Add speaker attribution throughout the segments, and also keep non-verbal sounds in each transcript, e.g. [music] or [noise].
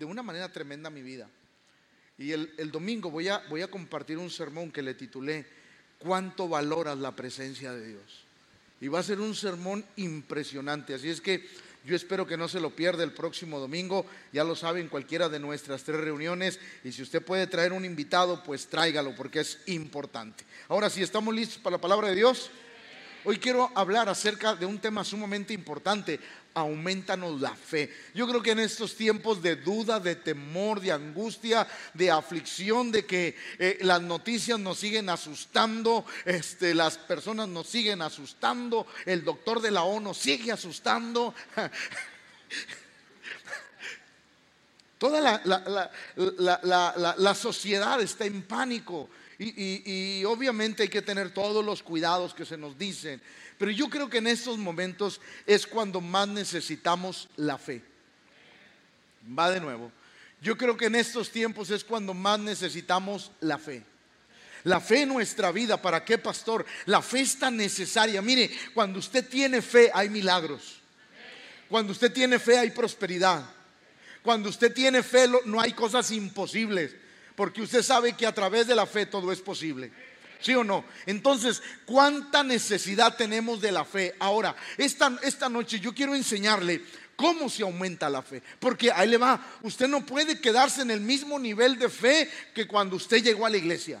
Speaker 1: de una manera tremenda mi vida. Y el, domingo voy a, voy a compartir un sermón que le titulé ¿Cuánto valoras la presencia de Dios? Y va a ser un sermón impresionante. Así es que yo espero que no se lo pierda el próximo domingo. Ya lo saben, cualquiera de nuestras tres reuniones. Y si usted puede traer un invitado, pues tráigalo porque es importante. Ahora sí, ¿estamos listos para la palabra de Dios? Hoy quiero hablar acerca de un tema sumamente importante. Aumentanos la fe. Yo creo que en estos tiempos de duda, de temor, de angustia, de aflicción, de que eh, las noticias nos siguen asustando, este, las personas nos siguen asustando, el doctor de la ONU sigue asustando. [laughs] Toda la, la sociedad está en pánico. Y, obviamente hay que tener todos los cuidados que se nos dicen. Pero yo creo que en estos momentos es cuando más necesitamos la fe. Va de nuevo. Yo creo que en estos tiempos es cuando más necesitamos la fe. La fe en nuestra vida, ¿para qué, pastor? La fe es tan necesaria. Mire, cuando usted tiene fe hay milagros. Cuando usted tiene fe hay prosperidad. Cuando usted tiene fe no hay cosas imposibles porque usted sabe que a través de la fe todo es posible. ¿Sí o no? Entonces, ¿cuánta necesidad tenemos de la fe? Ahora, esta, esta noche yo quiero enseñarle cómo se aumenta la fe. Porque ahí le va, usted no puede quedarse en el mismo nivel de fe que cuando usted llegó a la iglesia.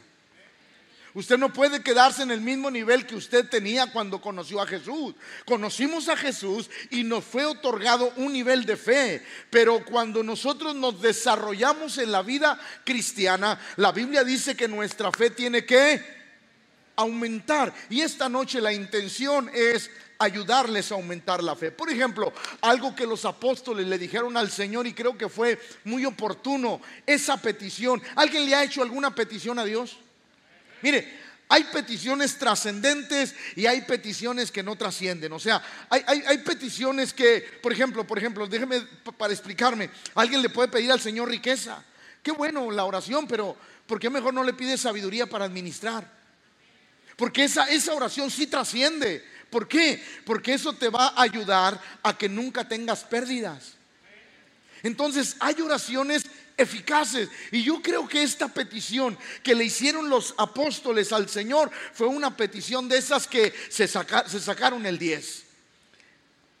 Speaker 1: Usted no puede quedarse en el mismo nivel que usted tenía cuando conoció a Jesús. Conocimos a Jesús y nos fue otorgado un nivel de fe. Pero cuando nosotros nos desarrollamos en la vida cristiana, la Biblia dice que nuestra fe tiene que aumentar. Y esta noche la intención es ayudarles a aumentar la fe. Por ejemplo, algo que los apóstoles le dijeron al Señor y creo que fue muy oportuno, esa petición. ¿Alguien le ha hecho alguna petición a Dios? Mire, hay peticiones trascendentes y hay peticiones que no trascienden. O sea, hay, peticiones que, por ejemplo, por ejemplo, déjeme para explicarme, alguien le puede pedir al Señor riqueza. Qué bueno la oración, pero ¿por qué mejor no le pide sabiduría para administrar? Porque esa, esa oración sí trasciende. ¿Por qué? Porque eso te va a ayudar a que nunca tengas pérdidas. Entonces hay oraciones eficaces. Y yo creo que esta petición que le hicieron los apóstoles al Señor fue una petición de esas que se, sacaron el 10.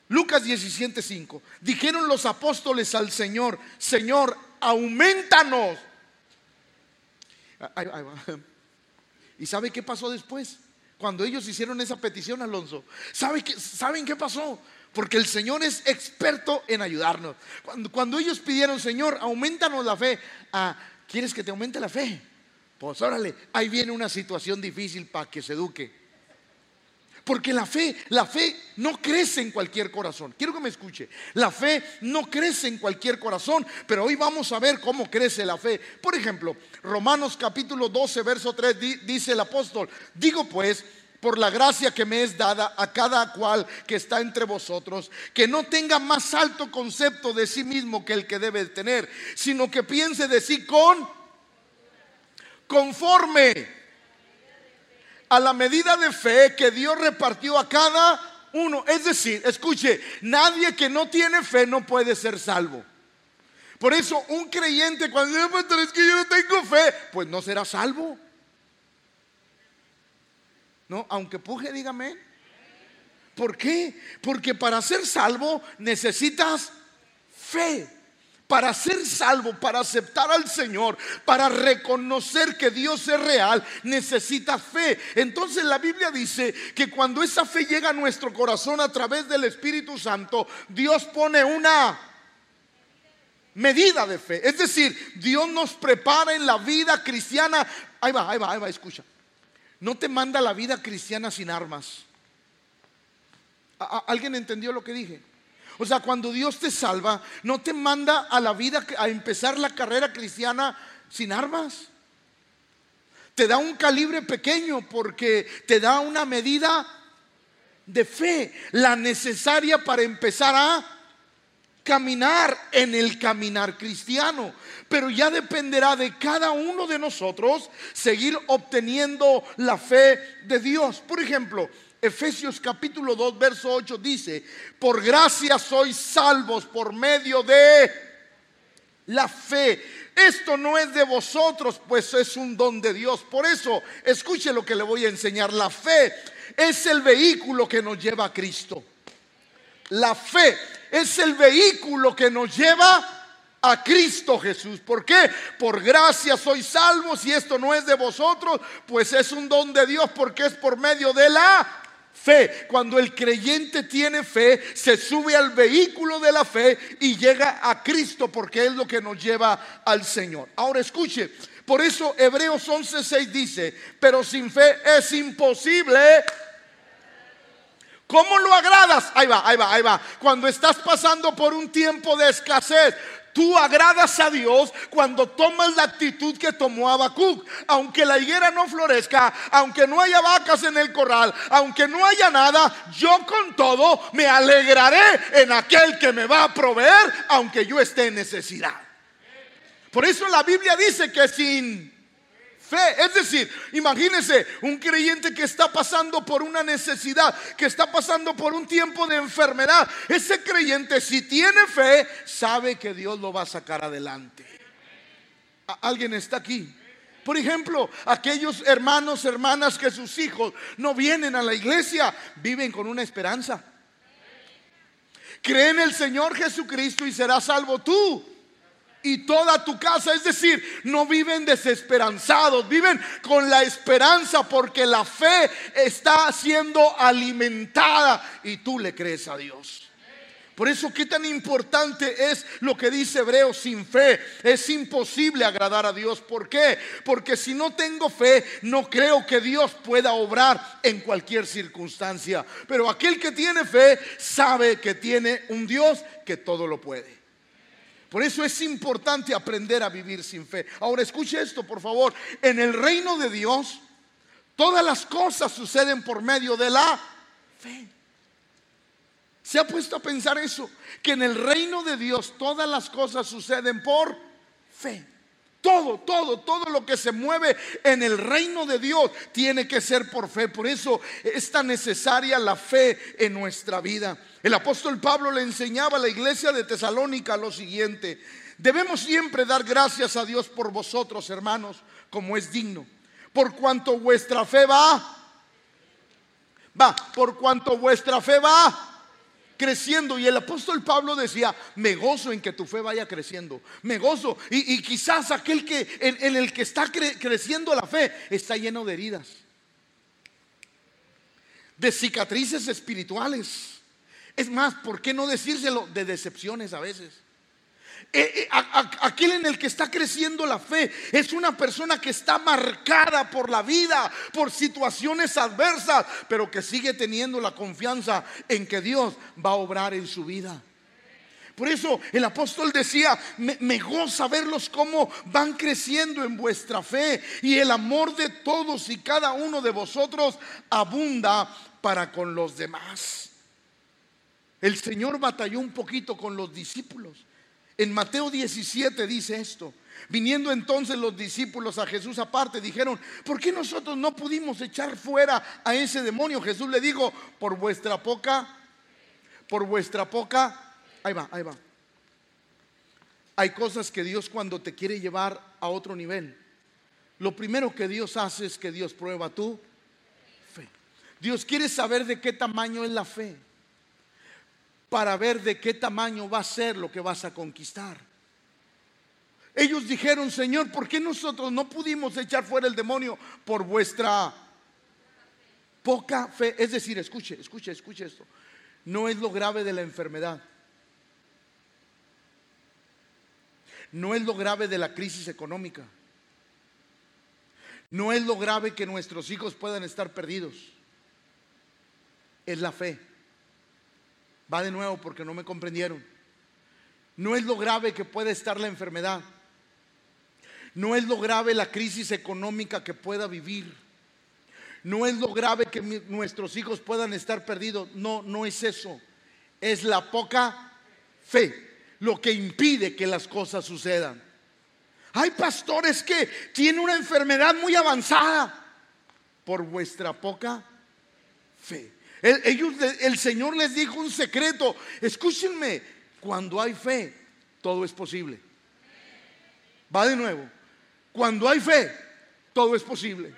Speaker 1: Lucas 17:5. Dijeron los apóstoles al Señor, Señor, aumentanos. ¿Y sabe qué pasó después? Cuando ellos hicieron esa petición, Alonso. ¿Sabe qué, ¿Saben qué pasó? Porque el Señor es experto en ayudarnos. Cuando, ellos pidieron, Señor, aumentanos la fe. Ah, ¿Quieres que te aumente la fe? Pues órale, ahí viene una situación difícil para que se eduque. Porque la fe, la fe no crece en cualquier corazón. Quiero que me escuche. La fe no crece en cualquier corazón, pero hoy vamos a ver cómo crece la fe. Por ejemplo, Romanos capítulo 12, verso 3 dice el apóstol, digo pues, por la gracia que me es dada a cada cual que está entre vosotros, que no tenga más alto concepto de sí mismo que el que debe tener, sino que piense de sí con conforme a la medida de fe que Dios repartió a cada uno. Es decir, escuche, nadie que no tiene fe no puede ser salvo. Por eso un creyente cuando dice, es que yo no tengo fe, pues no será salvo. No, aunque puje, dígame. ¿Por qué? Porque para ser salvo necesitas fe. Para ser salvo, para aceptar al Señor, para reconocer que Dios es real, necesitas fe. Entonces la Biblia dice que cuando esa fe llega a nuestro corazón a través del Espíritu Santo, Dios pone una medida de fe. Es decir, Dios nos prepara en la vida cristiana. Ahí va, ahí va, ahí va, escucha no te manda la vida cristiana sin armas. ¿Alguien entendió lo que dije? O sea, cuando Dios te salva, no te manda a la vida a empezar la carrera cristiana sin armas. Te da un calibre pequeño porque te da una medida de fe, la necesaria para empezar a caminar en el caminar cristiano. Pero ya dependerá de cada uno de nosotros seguir obteniendo la fe de Dios. Por ejemplo, Efesios capítulo 2, verso 8 dice, por gracia sois salvos por medio de La fe. Esto no es de vosotros, pues es un don de Dios. Por eso, escuche lo que le voy a enseñar. La fe es el vehículo que nos lleva a Cristo. La fe es el vehículo que nos lleva a Cristo Jesús. ¿Por qué? Por gracia sois salvos y esto no es de vosotros, pues es un don de Dios porque es por medio de la fe. Cuando el creyente tiene fe, se sube al vehículo de la fe y llega a Cristo porque es lo que nos lleva al Señor. Ahora escuche, por eso Hebreos 11:6 dice, pero sin fe es imposible ¿Cómo lo agradas? Ahí va, ahí va, ahí va. Cuando estás pasando por un tiempo de escasez, Tú agradas a Dios cuando tomas la actitud que tomó Habacuc. Aunque la higuera no florezca, aunque no haya vacas en el corral, aunque no haya nada, yo con todo me alegraré en aquel que me va a proveer, aunque yo esté en necesidad. Por eso la Biblia dice que sin fe. Es decir, imagínese un creyente que está pasando por una necesidad, que está pasando por un tiempo de enfermedad. Ese creyente, si tiene fe, sabe que Dios lo va a sacar adelante. ¿Alguien está aquí? Por ejemplo, aquellos hermanos, hermanas que sus hijos no vienen a la iglesia, viven con una esperanza. Creen en el Señor Jesucristo y serás salvo tú y toda tu casa. Es decir, no viven desesperanzados, viven con la esperanza porque la fe está siendo alimentada y tú le crees a Dios. Por eso, qué tan importante es lo que dice Hebreo, sin fe es imposible agradar a Dios. ¿Por qué? Porque si no tengo fe, no creo que Dios pueda obrar en cualquier circunstancia. Pero aquel que tiene fe sabe que tiene un Dios que todo lo puede. Por eso es importante aprender a vivir sin fe. Ahora escuche esto, por favor. En el reino de Dios, todas las cosas suceden por medio de la fe. ¿Se ha puesto a pensar eso? Que en el reino de Dios todas las cosas suceden por fe. Todo, todo, todo lo que se mueve en el reino de Dios tiene que ser por fe. Por eso es tan necesaria la fe en nuestra vida. El apóstol Pablo le enseñaba a la iglesia de Tesalónica lo siguiente. Debemos siempre dar gracias a Dios por vosotros, hermanos, como es digno. Por cuanto vuestra fe va, va, por cuanto vuestra fe va creciendo. Y el apóstol Pablo decía, me gozo en que tu fe vaya creciendo. Me gozo. Y, quizás aquel que en, el que está creciendo la fe está lleno de heridas. De cicatrices espirituales. Es más, ¿por qué no decírselo? De decepciones a veces. Eh, eh, aquel en el que está creciendo la fe es una persona que está marcada por la vida, por situaciones adversas, pero que sigue teniendo la confianza en que Dios va a obrar en su vida. Por eso el apóstol decía, me, me, goza verlos cómo van creciendo en vuestra fe y el amor de todos y cada uno de vosotros abunda para con los demás. El Señor batalló un poquito con los discípulos. En Mateo 17 dice esto. Viniendo entonces los discípulos a Jesús aparte, dijeron, ¿por qué nosotros no pudimos echar fuera a ese demonio? Jesús le dijo, por vuestra poca, por vuestra poca, ahí va, ahí va. Hay cosas que Dios cuando te quiere llevar a otro nivel, lo primero que Dios hace es que Dios prueba tu fe. Dios quiere saber de qué tamaño es la fe para ver de qué tamaño va a ser lo que vas a conquistar. Ellos dijeron, Señor, ¿por qué nosotros no pudimos echar fuera el demonio por vuestra poca fe? Es decir, escuche, escuche, escuche esto. No es lo grave de la enfermedad. No es lo grave de la crisis económica. No es lo grave que nuestros hijos puedan estar perdidos. Es la fe. Va de nuevo porque no me comprendieron. No es lo grave que puede estar la enfermedad. No es lo grave la crisis económica que pueda vivir. No es lo grave que nuestros hijos puedan estar perdidos. No, no es eso. Es la poca fe lo que impide que las cosas sucedan. Hay pastores que tienen una enfermedad muy avanzada por vuestra poca fe. El, Señor les dijo un secreto. Escúchenme, cuando hay fe, todo es posible. Va de nuevo. Cuando hay fe, todo es posible.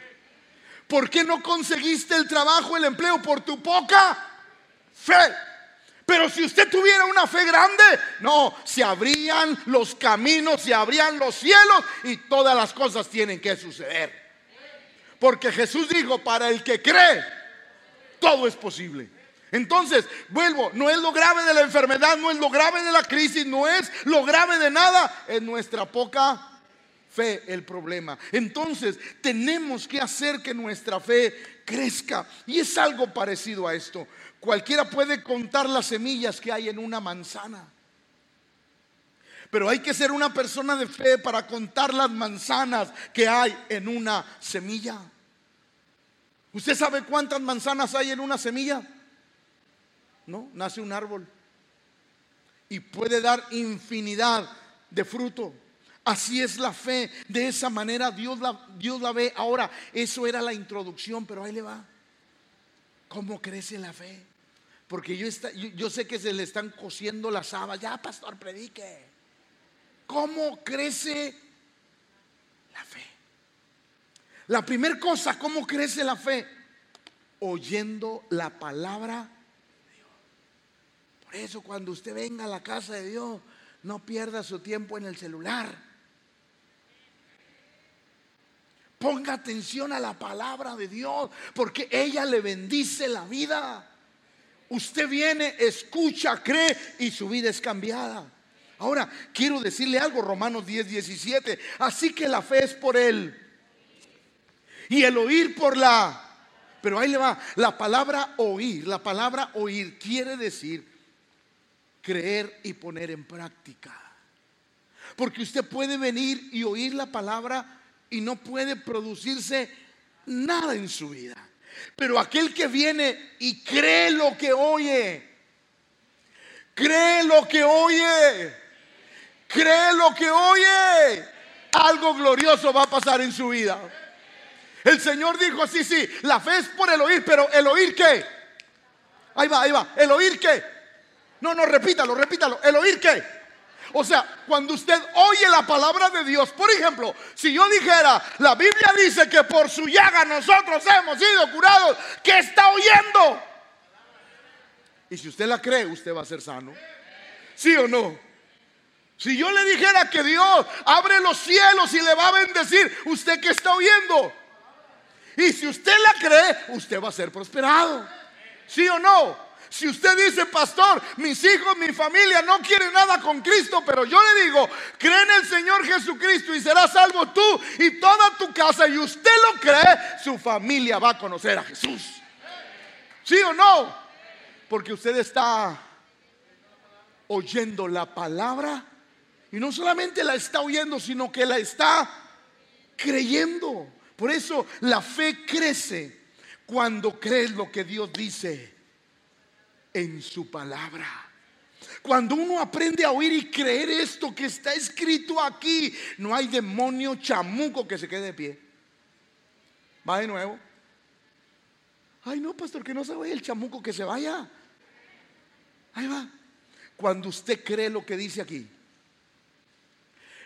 Speaker 1: ¿Por qué no conseguiste el trabajo, el empleo? Por tu poca fe. Pero si usted tuviera una fe grande, no, se abrían los caminos, se abrían los cielos y todas las cosas tienen que suceder. Porque Jesús dijo, para el que cree, todo es posible. Entonces, vuelvo, no es lo grave de la enfermedad, no es lo grave de la crisis, no es lo grave de nada, es nuestra poca fe el problema. Entonces, tenemos que hacer que nuestra fe crezca. Y es algo parecido a esto. Cualquiera puede contar las semillas que hay en una manzana. Pero hay que ser una persona de fe para contar las manzanas que hay en una semilla. ¿Usted sabe cuántas manzanas hay en una semilla? No, nace un árbol y puede dar infinidad de fruto. Así es la fe, de esa manera Dios la, Dios la ve. Ahora, eso era la introducción, pero ahí le va. ¿Cómo crece la fe? Porque yo, está, yo, sé que se le están cosiendo las habas. Ya, pastor, predique. ¿Cómo crece? La primera cosa, ¿cómo crece la fe? Oyendo la palabra de Dios. Por eso cuando usted venga a la casa de Dios, no pierda su tiempo en el celular. Ponga atención a la palabra de Dios, porque ella le bendice la vida. Usted viene, escucha, cree y su vida es cambiada. Ahora, quiero decirle algo, Romanos 10, 17. Así que la fe es por él. Y el oír por la... Pero ahí le va, la palabra oír, la palabra oír quiere decir creer y poner en práctica. Porque usted puede venir y oír la palabra y no puede producirse nada en su vida. Pero aquel que viene y cree lo que oye, cree lo que oye, cree lo que oye, algo glorioso va a pasar en su vida. El Señor dijo, sí, sí, la fe es por el oír, pero el oír qué? Ahí va, ahí va, el oír qué? No, no, repítalo, repítalo, el oír qué? O sea, cuando usted oye la palabra de Dios, por ejemplo, si yo dijera, la Biblia dice que por su llaga nosotros hemos sido curados, ¿qué está oyendo? Y si usted la cree, usted va a ser sano. ¿Sí o no? Si yo le dijera que Dios abre los cielos y le va a bendecir, ¿usted qué está oyendo? Y si usted la cree, usted va a ser prosperado. ¿Sí o no? Si usted dice, pastor, mis hijos, mi familia no quieren nada con Cristo, pero yo le digo, cree en el Señor Jesucristo y serás salvo tú y toda tu casa y usted lo cree, su familia va a conocer a Jesús. ¿Sí o no? Porque usted está oyendo la palabra y no solamente la está oyendo, sino que la está creyendo. Por eso la fe crece cuando crees lo que Dios dice en su palabra. Cuando uno aprende a oír y creer esto que está escrito aquí, no hay demonio chamuco que se quede de pie. Va de nuevo. Ay, no, pastor, que no se vaya el chamuco, que se vaya. Ahí va. Cuando usted cree lo que dice aquí,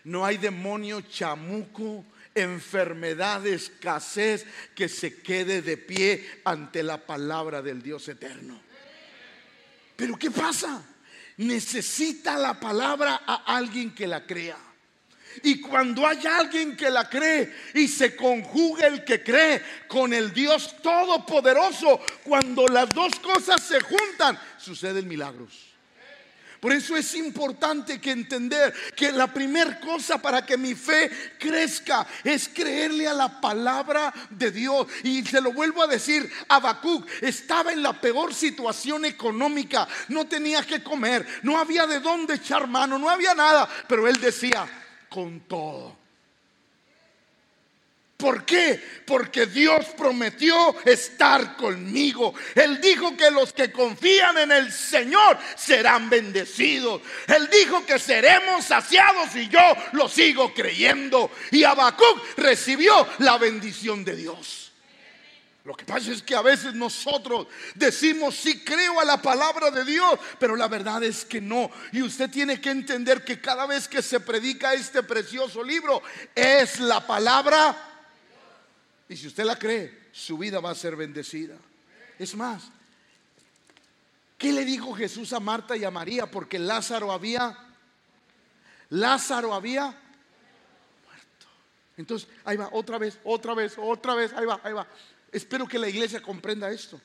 Speaker 1: no hay demonio chamuco, enfermedad, escasez que se quede de pie ante la palabra del Dios eterno. Pero ¿qué pasa? Necesita la palabra a alguien que la crea. Y cuando hay alguien que la cree y se conjuga el que cree con el Dios Todopoderoso, cuando las dos cosas se juntan, suceden milagros. Por eso es importante que entender que la primera cosa para que mi fe crezca es creerle a la palabra de Dios. Y se lo vuelvo a decir, Habacuc estaba en la peor situación económica, no tenía que comer, no había de dónde echar mano, no había nada, pero él decía, con todo ¿Por qué? Porque Dios prometió estar conmigo. Él dijo que los que confían en el Señor serán bendecidos. Él dijo que seremos saciados y yo lo sigo creyendo. Y Habacuc recibió la bendición de Dios. Lo que pasa es que a veces nosotros decimos sí creo a la palabra de Dios, pero la verdad es que no. Y usted tiene que entender que cada vez que se predica este precioso libro es la palabra. Y si usted la cree, su vida va a ser bendecida. Es más, ¿qué le dijo Jesús a Marta y a María? Porque Lázaro había, Lázaro había muerto. Entonces, ahí va, otra vez, otra vez, otra vez, ahí va, ahí va. Espero que la iglesia comprenda esto.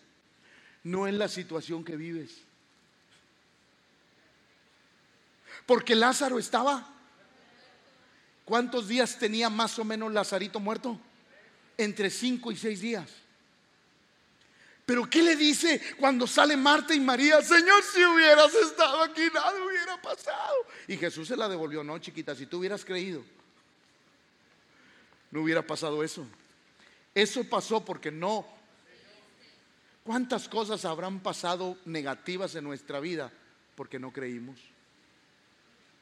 Speaker 1: No es la situación que vives. Porque Lázaro estaba. ¿Cuántos días tenía más o menos Lazarito muerto? Entre cinco y seis días. Pero ¿qué le dice cuando sale Marta y María? Señor, si hubieras estado aquí, nada hubiera pasado. Y Jesús se la devolvió, no, chiquita, si tú hubieras creído, no hubiera pasado eso. Eso pasó porque no. ¿Cuántas cosas habrán pasado negativas en nuestra vida porque no creímos?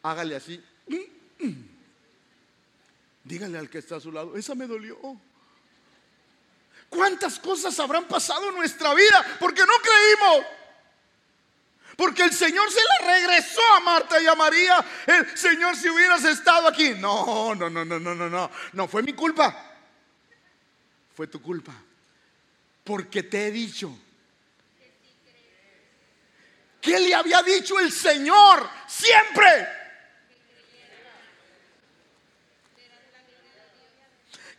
Speaker 1: Hágale así. Dígale al que está a su lado, esa me dolió. ¿Cuántas cosas habrán pasado en nuestra vida porque no creímos? Porque el Señor se la regresó a Marta y a María. El Señor, si hubieras estado aquí. No, no, no, no, no, no, no. No fue mi culpa fue tu culpa. Porque te he dicho. ¿Qué le había dicho el Señor siempre?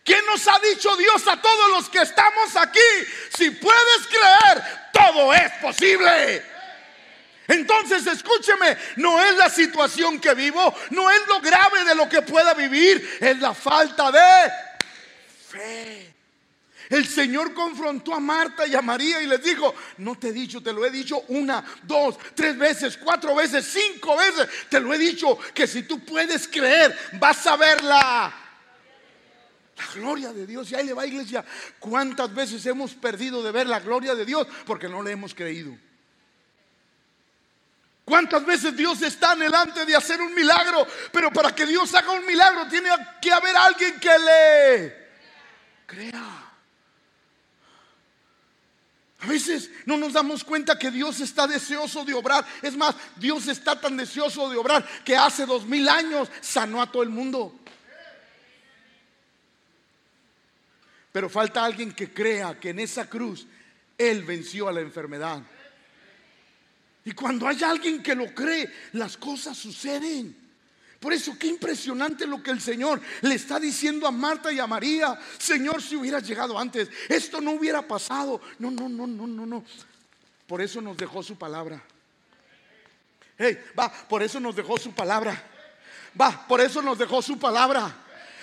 Speaker 1: ¿Qué nos ha dicho Dios a todos los que estamos aquí? Si puedes creer, todo es posible. Entonces escúcheme, no es la situación que vivo, no es lo grave de lo que pueda vivir, es la falta de fe. El Señor confrontó a Marta y a María y les dijo, no te he dicho, te lo he dicho una, dos, tres veces, cuatro veces, cinco veces. Te lo he dicho que si tú puedes creer, vas a ver la, la gloria de Dios. Y ahí le va iglesia. ¿Cuántas veces hemos perdido de ver la gloria de Dios porque no le hemos creído? ¿Cuántas veces Dios está delante de hacer un milagro? Pero para que Dios haga un milagro tiene que haber alguien que le crea. A veces no nos damos cuenta que Dios está deseoso de obrar. Es más, Dios está tan deseoso de obrar que hace dos mil años sanó a todo el mundo. Pero falta alguien que crea que en esa cruz Él venció a la enfermedad. Y cuando hay alguien que lo cree, las cosas suceden. Por eso, qué impresionante lo que el Señor le está diciendo a Marta y a María. Señor, si hubieras llegado antes, esto no hubiera pasado. No, no, no, no, no, no. Por eso nos dejó su palabra. Hey, va, por eso nos dejó su palabra. Va, por eso nos dejó su palabra.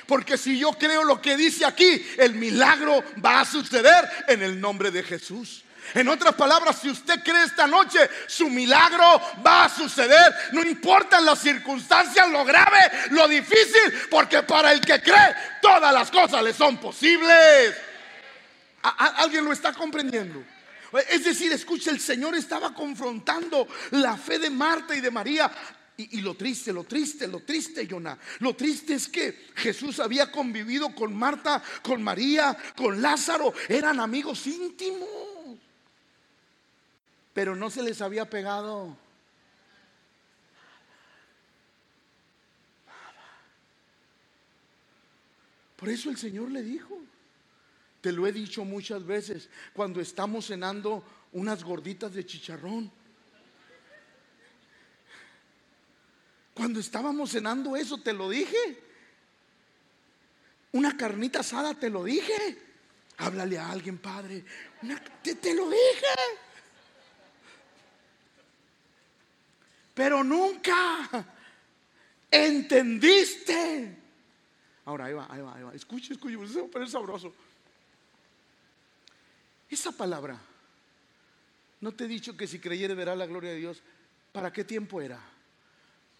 Speaker 1: Porque si yo creo lo que dice aquí, el milagro va a suceder en el nombre de Jesús. En otras palabras, si usted cree esta noche, su milagro va a suceder. No importa las circunstancias, lo grave, lo difícil, porque para el que cree, todas las cosas le son posibles. ¿Alguien lo está comprendiendo? Es decir, escucha, el Señor estaba confrontando la fe de Marta y de María. Y, lo triste, lo triste, lo triste, Jonah. Lo triste es que Jesús había convivido con Marta, con María, con Lázaro. Eran amigos íntimos pero no se les había pegado Por eso el Señor le dijo, te lo he dicho muchas veces, cuando estamos cenando unas gorditas de chicharrón. Cuando estábamos cenando eso, te lo dije. Una carnita asada, te lo dije. Háblale a alguien, Padre. te lo dije. pero nunca entendiste. Ahora, ahí va, ahí va, ahí va. Escuche, escuche, se va a sabroso. Esa palabra, no te he dicho que si creyere verá la gloria de Dios. ¿Para qué tiempo era?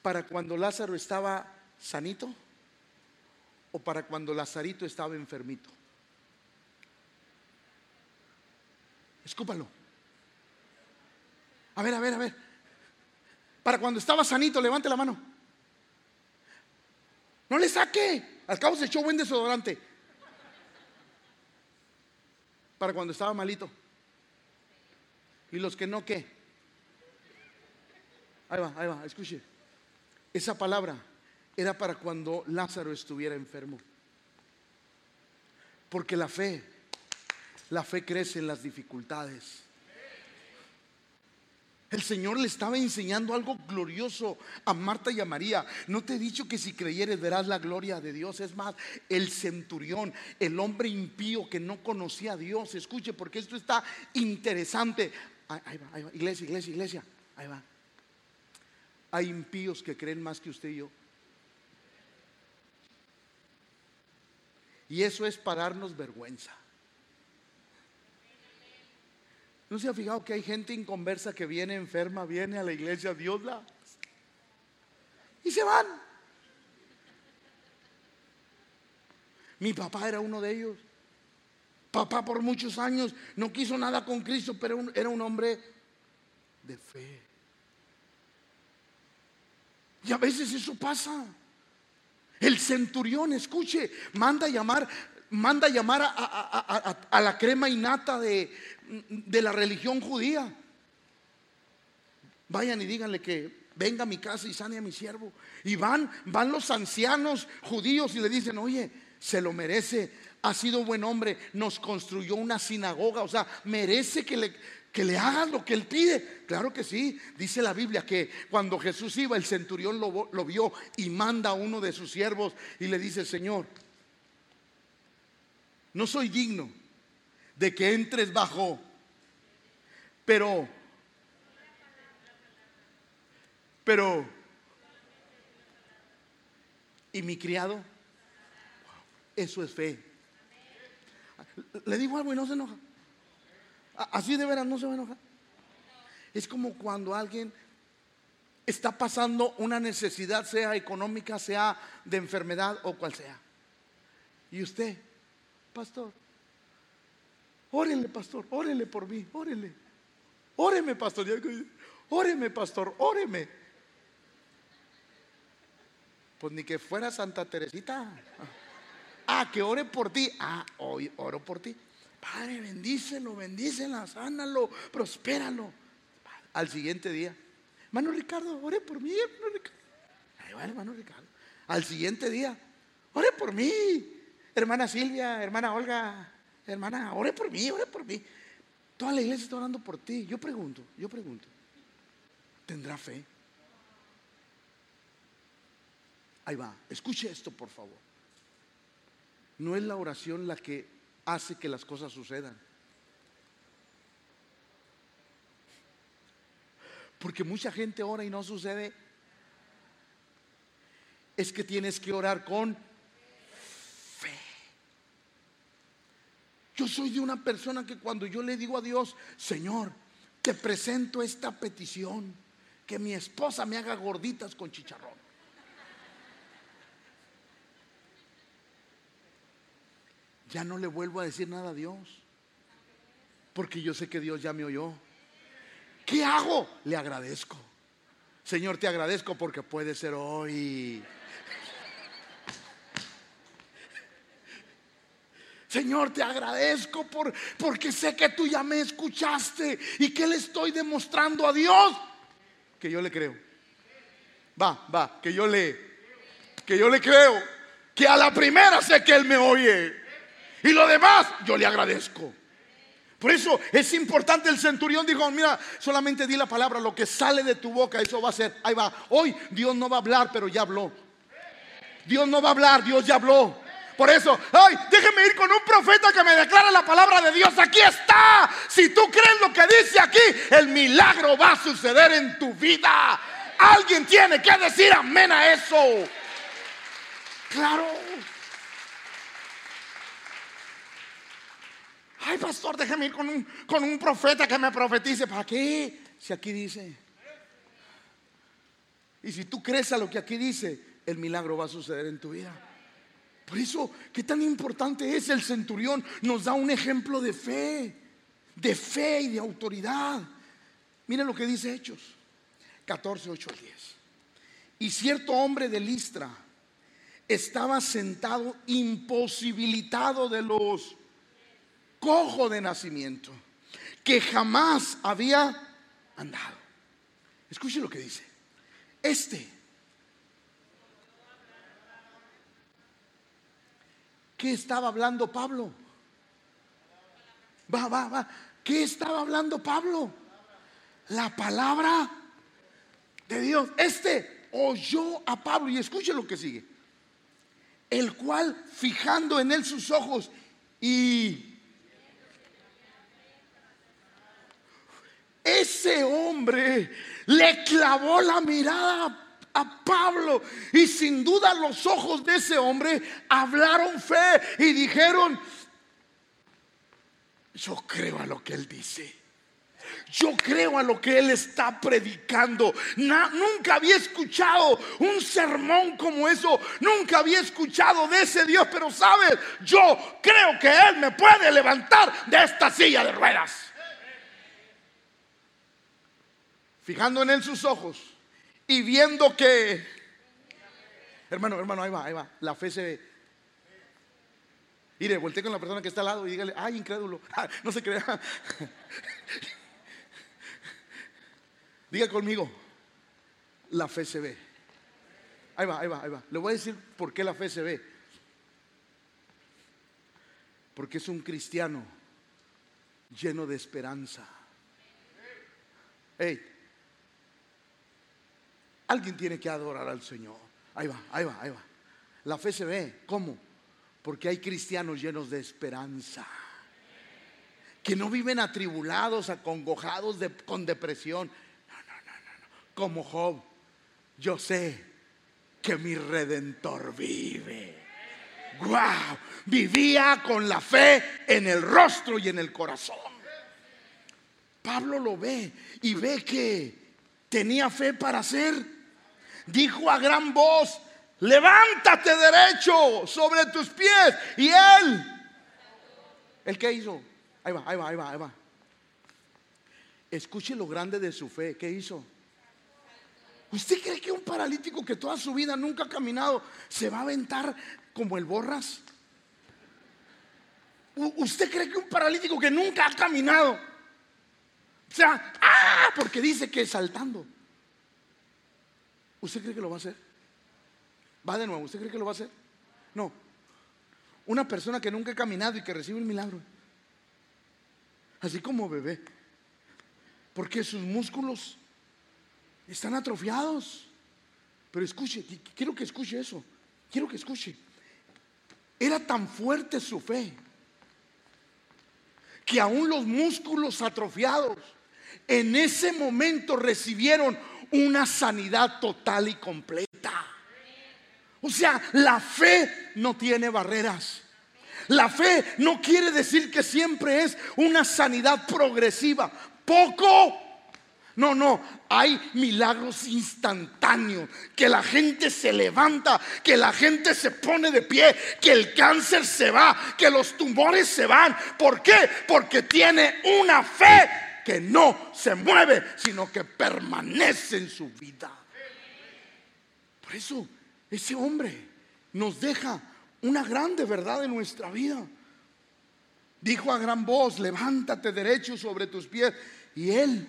Speaker 1: ¿Para cuando Lázaro estaba sanito? ¿O para cuando Lazarito estaba enfermito? Escúpalo. A ver, a ver, a ver para cuando estaba sanito, levante la mano. No le saque. Al cabo se echó buen desodorante. Para cuando estaba malito. Y los que no, ¿qué? Ahí va, ahí va, escuche. Esa palabra era para cuando Lázaro estuviera enfermo. Porque la fe, la fe crece en las dificultades. El Señor le estaba enseñando algo glorioso a Marta y a María. No te he dicho que si creyeres verás la gloria de Dios. Es más, el centurión, el hombre impío que no conocía a Dios. Escuche, porque esto está interesante. Ahí va, ahí va. Iglesia, iglesia, iglesia. Ahí va. Hay impíos que creen más que usted y yo. Y eso es para darnos vergüenza. ¿No se ha fijado que hay gente inconversa que viene enferma, viene a la iglesia, Dios la... Y se van. Mi papá era uno de ellos. Papá por muchos años no quiso nada con Cristo, pero era un hombre de fe. Y a veces eso pasa. El centurión, escuche, manda llamar, manda llamar a, la crema innata de, de la religión judía. Vayan y díganle que venga a mi casa y sane a mi siervo. Y van, van los ancianos judíos y le dicen, oye, se lo merece, ha sido buen hombre, nos construyó una sinagoga, o sea, merece que le, que le hagan lo que él pide. Claro que sí, dice la Biblia que cuando Jesús iba, el centurión lo, lo vio y manda a uno de sus siervos y le dice, Señor, no soy digno de que entres bajo, pero, pero, ¿y mi criado? Eso es fe. Le digo algo y no se enoja. Así de veras no se va a enojar. Es como cuando alguien está pasando una necesidad, sea económica, sea de enfermedad o cual sea. Y usted, pastor, órele, pastor, órele por mí, órele. Óreme, pastor. Óreme, pastor, óreme. Pues ni que fuera Santa Teresita. Ah, que ore por ti. Ah, hoy oro por ti. Padre, bendícelo, bendícela, sánalo, prospéralo. Al siguiente día, hermano Ricardo, ore por mí, hermano Ricardo. Ahí va, hermano Ricardo. Al siguiente día, ore por mí, hermana Silvia, hermana Olga, hermana, ore por mí, ore por mí. Toda la iglesia está orando por ti. Yo pregunto, yo pregunto, ¿tendrá fe? Ahí va, escuche esto por favor. No es la oración la que hace que las cosas sucedan. Porque mucha gente ora y no sucede. Es que tienes que orar con fe. Yo soy de una persona que cuando yo le digo a Dios, Señor, te presento esta petición, que mi esposa me haga gorditas con chicharrón. Ya no le vuelvo a decir nada a Dios. Porque yo sé que Dios ya me oyó. ¿Qué hago? Le agradezco. Señor, te agradezco porque puede ser hoy. Señor, te agradezco por, porque sé que tú ya me escuchaste y que le estoy demostrando a Dios que yo le creo. Va, va, que yo le, que yo le creo, que a la primera sé que Él me oye. Y lo demás yo le agradezco. Por eso es importante, el centurión dijo, mira, solamente di la palabra, lo que sale de tu boca, eso va a ser, ahí va. Hoy Dios no va a hablar, pero ya habló. Dios no va a hablar, Dios ya habló. Por eso, ay, déjeme ir con un profeta que me declara la palabra de Dios. Aquí está. Si tú crees lo que dice aquí, el milagro va a suceder en tu vida. Alguien tiene que decir amén a eso. Claro. Ay, pastor, déjeme ir con un, con un profeta que me profetice. ¿Para qué? Si aquí dice. Y si tú crees a lo que aquí dice, el milagro va a suceder en tu vida. Por eso, qué tan importante es el centurión. Nos da un ejemplo de fe, de fe y de autoridad. Miren lo que dice Hechos 14, 8 10. Y cierto hombre de Listra estaba sentado imposibilitado de los cojo de nacimiento, que jamás había andado. Escuche lo que dice. Este. ¿Qué estaba hablando Pablo? Va, va, va. ¿Qué estaba hablando Pablo? La palabra de Dios. Este oyó a Pablo y escuche lo que sigue. El cual fijando en él sus ojos y ese hombre le clavó la mirada a Pablo y sin duda los ojos de ese hombre hablaron fe y dijeron, yo creo a lo que él dice. Yo creo a lo que él está predicando. nunca había escuchado un sermón como eso. Nunca había escuchado de ese Dios. Pero sabes, yo creo que él me puede levantar de esta silla de ruedas. Fijando en él sus ojos y viendo que... Hermano, hermano, ahí va, ahí va. La fe se ve. Mire, volteé con la persona que está al lado y dígale, ay, incrédulo. [laughs] no se crea. [laughs] Diga conmigo, la fe se ve. Ahí va, ahí va, ahí va. Le voy a decir por qué la fe se ve. Porque es un cristiano lleno de esperanza. Hey, alguien tiene que adorar al Señor. Ahí va, ahí va, ahí va. La fe se ve. ¿Cómo? Porque hay cristianos llenos de esperanza. Que no viven atribulados, acongojados con depresión como Job, yo sé que mi redentor vive. Wow, vivía con la fe en el rostro y en el corazón. Pablo lo ve y ve que tenía fe para hacer. Dijo a gran voz, levántate derecho sobre tus pies. Y él, ¿el que hizo? Ahí va, ahí va, ahí va, ahí va. Escuche lo grande de su fe. ¿Qué hizo? ¿Usted cree que un paralítico que toda su vida nunca ha caminado se va a aventar como el borras? ¿Usted cree que un paralítico que nunca ha caminado, o sea, ¡ah! porque dice que saltando, ¿usted cree que lo va a hacer? Va de nuevo, ¿usted cree que lo va a hacer? No. Una persona que nunca ha caminado y que recibe el milagro, así como bebé, porque sus músculos están atrofiados. Pero escuche, quiero que escuche eso. Quiero que escuche. Era tan fuerte su fe que aún los músculos atrofiados en ese momento recibieron una sanidad total y completa. O sea, la fe no tiene barreras. La fe no quiere decir que siempre es una sanidad progresiva. Poco no, no, hay milagros instantáneos, que la gente se levanta, que la gente se pone de pie, que el cáncer se va, que los tumores se van. ¿Por qué? Porque tiene una fe que no se mueve, sino que permanece en su vida. Por eso ese hombre nos deja una grande verdad en nuestra vida. Dijo a gran voz, levántate derecho sobre tus pies. Y él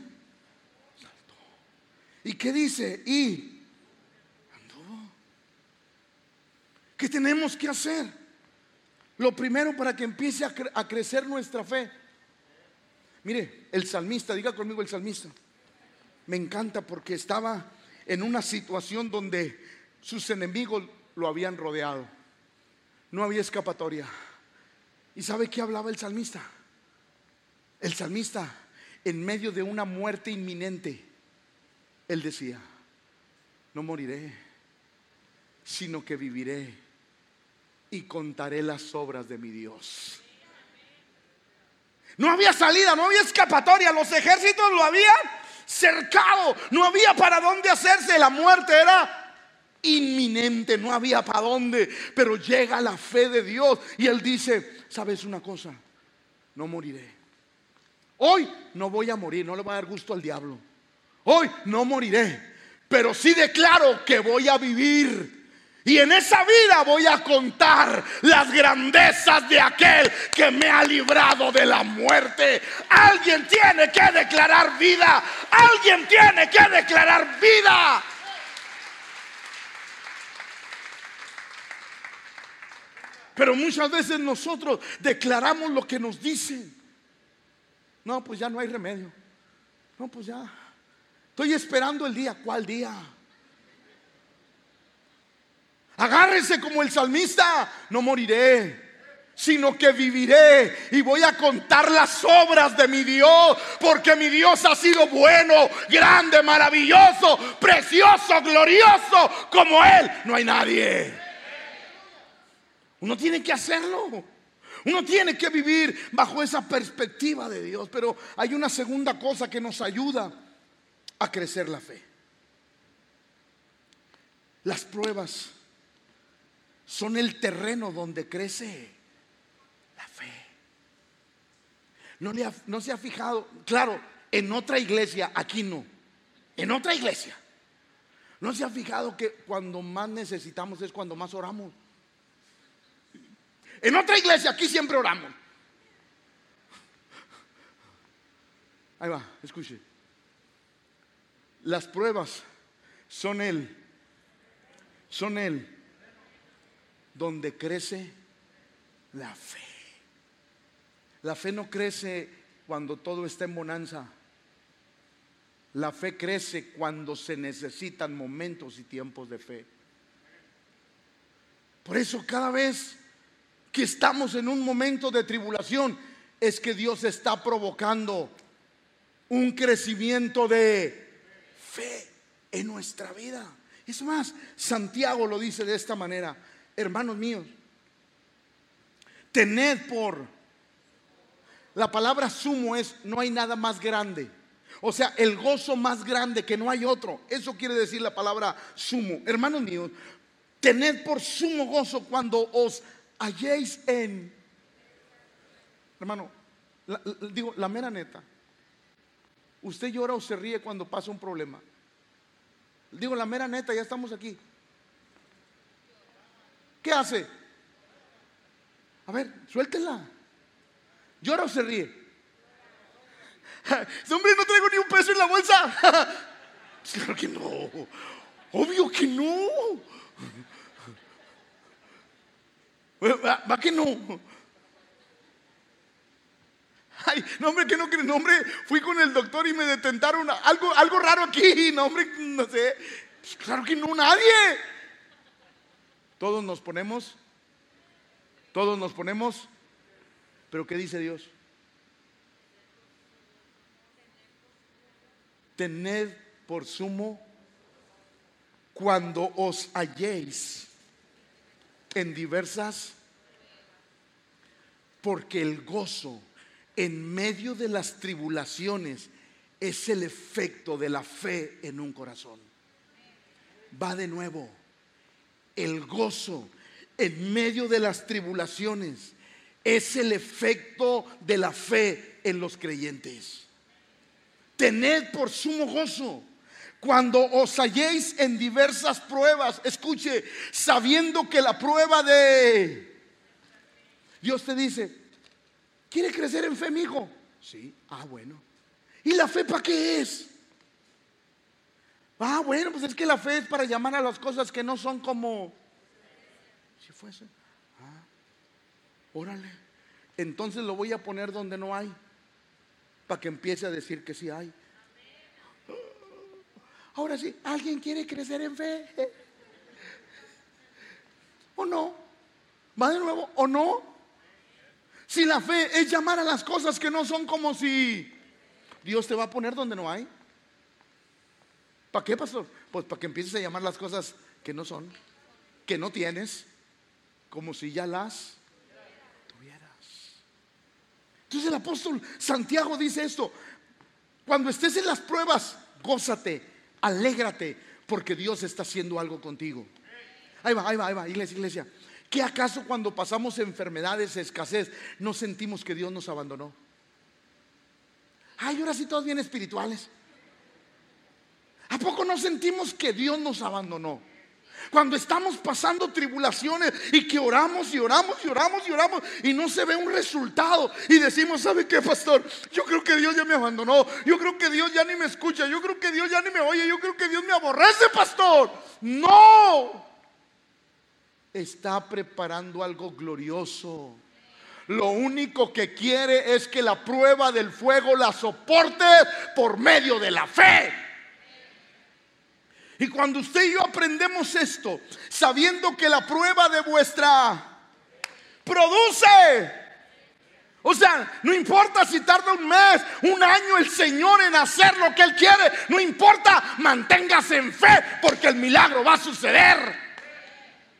Speaker 1: ¿Y qué dice? Y anduvo. ¿Qué tenemos que hacer? Lo primero para que empiece a, a crecer nuestra fe. Mire, el salmista, diga conmigo el salmista. Me encanta porque estaba en una situación donde sus enemigos lo habían rodeado. No había escapatoria. ¿Y sabe qué hablaba el salmista? El salmista, en medio de una muerte inminente, él decía, no moriré, sino que viviré y contaré las obras de mi Dios. No había salida, no había escapatoria, los ejércitos lo habían cercado, no había para dónde hacerse, la muerte era inminente, no había para dónde, pero llega la fe de Dios y él dice, ¿sabes una cosa? No moriré. Hoy no voy a morir, no le va a dar gusto al diablo. Hoy no moriré, pero sí declaro que voy a vivir Y en esa vida voy a contar las grandezas de aquel que me ha librado de la muerte. Alguien tiene que declarar vida. Alguien tiene que declarar vida. Pero muchas veces nosotros declaramos lo que nos dicen. No, pues ya no hay remedio. No, pues ya. Estoy esperando el día. ¿Cuál día? Agárrese como el salmista. No moriré sino que viviré y voy a contar las obras de mi Dios, porque mi Dios ha sido bueno, grande, maravilloso, precioso, glorioso, como Él. No hay nadie. Uno tiene que hacerlo. Uno tiene que vivir bajo esa perspectiva de Dios. Pero hay una segunda cosa que nos ayuda a crecer la fe. Las pruebas son el terreno donde crece la fe. No, se ha fijado, claro, en otra iglesia, aquí no. En otra iglesia. No se ha fijado que cuando más necesitamos es cuando más oramos. En otra iglesia, aquí siempre oramos. Ahí va, escuche. Las pruebas son Él, son Él, donde crece la fe. La fe no crece cuando todo está en bonanza. La fe crece cuando se necesitan momentos y tiempos de fe. Por eso cada vez que estamos en un momento de tribulación, es que Dios está provocando un crecimiento de fe en nuestra vida. Es más, Santiago lo dice de esta manera, hermanos míos, tened por, la palabra sumo es, no hay nada más grande. O sea, el gozo más grande que no hay otro. Eso quiere decir la palabra sumo. Hermanos míos, tened por sumo gozo cuando os halléis en, hermano, digo, la mera neta, usted llora o se ríe cuando pasa un problema. Digo, la mera neta, ya estamos aquí. ¿Qué hace? A ver, suéltela. ¿Llora o se ríe? Hombre, no traigo ni un peso en la bolsa. Claro que no. Obvio que no. Va, que no. Ay, no, hombre, que no, no, hombre, fui con el doctor y me detentaron algo, algo raro aquí, no, hombre, no sé. Pues claro que no, nadie. Todos nos ponemos, todos nos ponemos, pero ¿qué dice Dios? Tened por sumo cuando os halléis en diversas, porque el gozo en medio de las tribulaciones es el efecto de la fe en un corazón. Va de nuevo, el gozo en medio de las tribulaciones es el efecto de la fe en los creyentes. Tened por sumo gozo cuando os halléis en diversas pruebas, escuche, sabiendo que la prueba de Dios te dice, ¿quiere crecer en fe, mi hijo? Sí, ah, bueno. ¿Y la fe para qué es? Ah, bueno, pues es que la fe es para llamar a las cosas que no son como si fuese. Ah, órale. Entonces lo voy a poner donde no hay, para que empiece a decir que sí hay. Ahora sí, ¿alguien quiere crecer en fe? ¿O no? ¿Va de nuevo? ¿O no? Si la fe es llamar a las cosas que no son como si Dios te va a poner donde no hay. ¿Para qué, pastor? Pues para que empieces a llamar las cosas que no son, que no tienes, como si ya las tuvieras. Entonces el apóstol Santiago dice esto, cuando estés en las pruebas, gózate Alégrate porque Dios está haciendo algo contigo. Ahí va, ahí va, ahí va, iglesia, iglesia. ¿Qué acaso cuando pasamos enfermedades, escasez, no sentimos que Dios nos abandonó? Ay, ahora sí todos bien espirituales. ¿A poco no sentimos que Dios nos abandonó? Cuando estamos pasando tribulaciones y que oramos y oramos y oramos y oramos y no se ve un resultado y decimos, ¿sabe qué, pastor? Yo creo que Dios ya me abandonó, yo creo que Dios ya ni me escucha, yo creo que Dios ya ni me oye, yo creo que Dios me aborrece, pastor. No, está preparando algo glorioso. Lo único que quiere es que la prueba del fuego la soporte por medio de la fe. Y cuando usted y yo aprendemos esto, sabiendo que la prueba de vuestra produce. O sea, no importa si tarda un mes, un año el Señor en hacer lo que Él quiere. No importa, manténgase en fe porque el milagro va a suceder.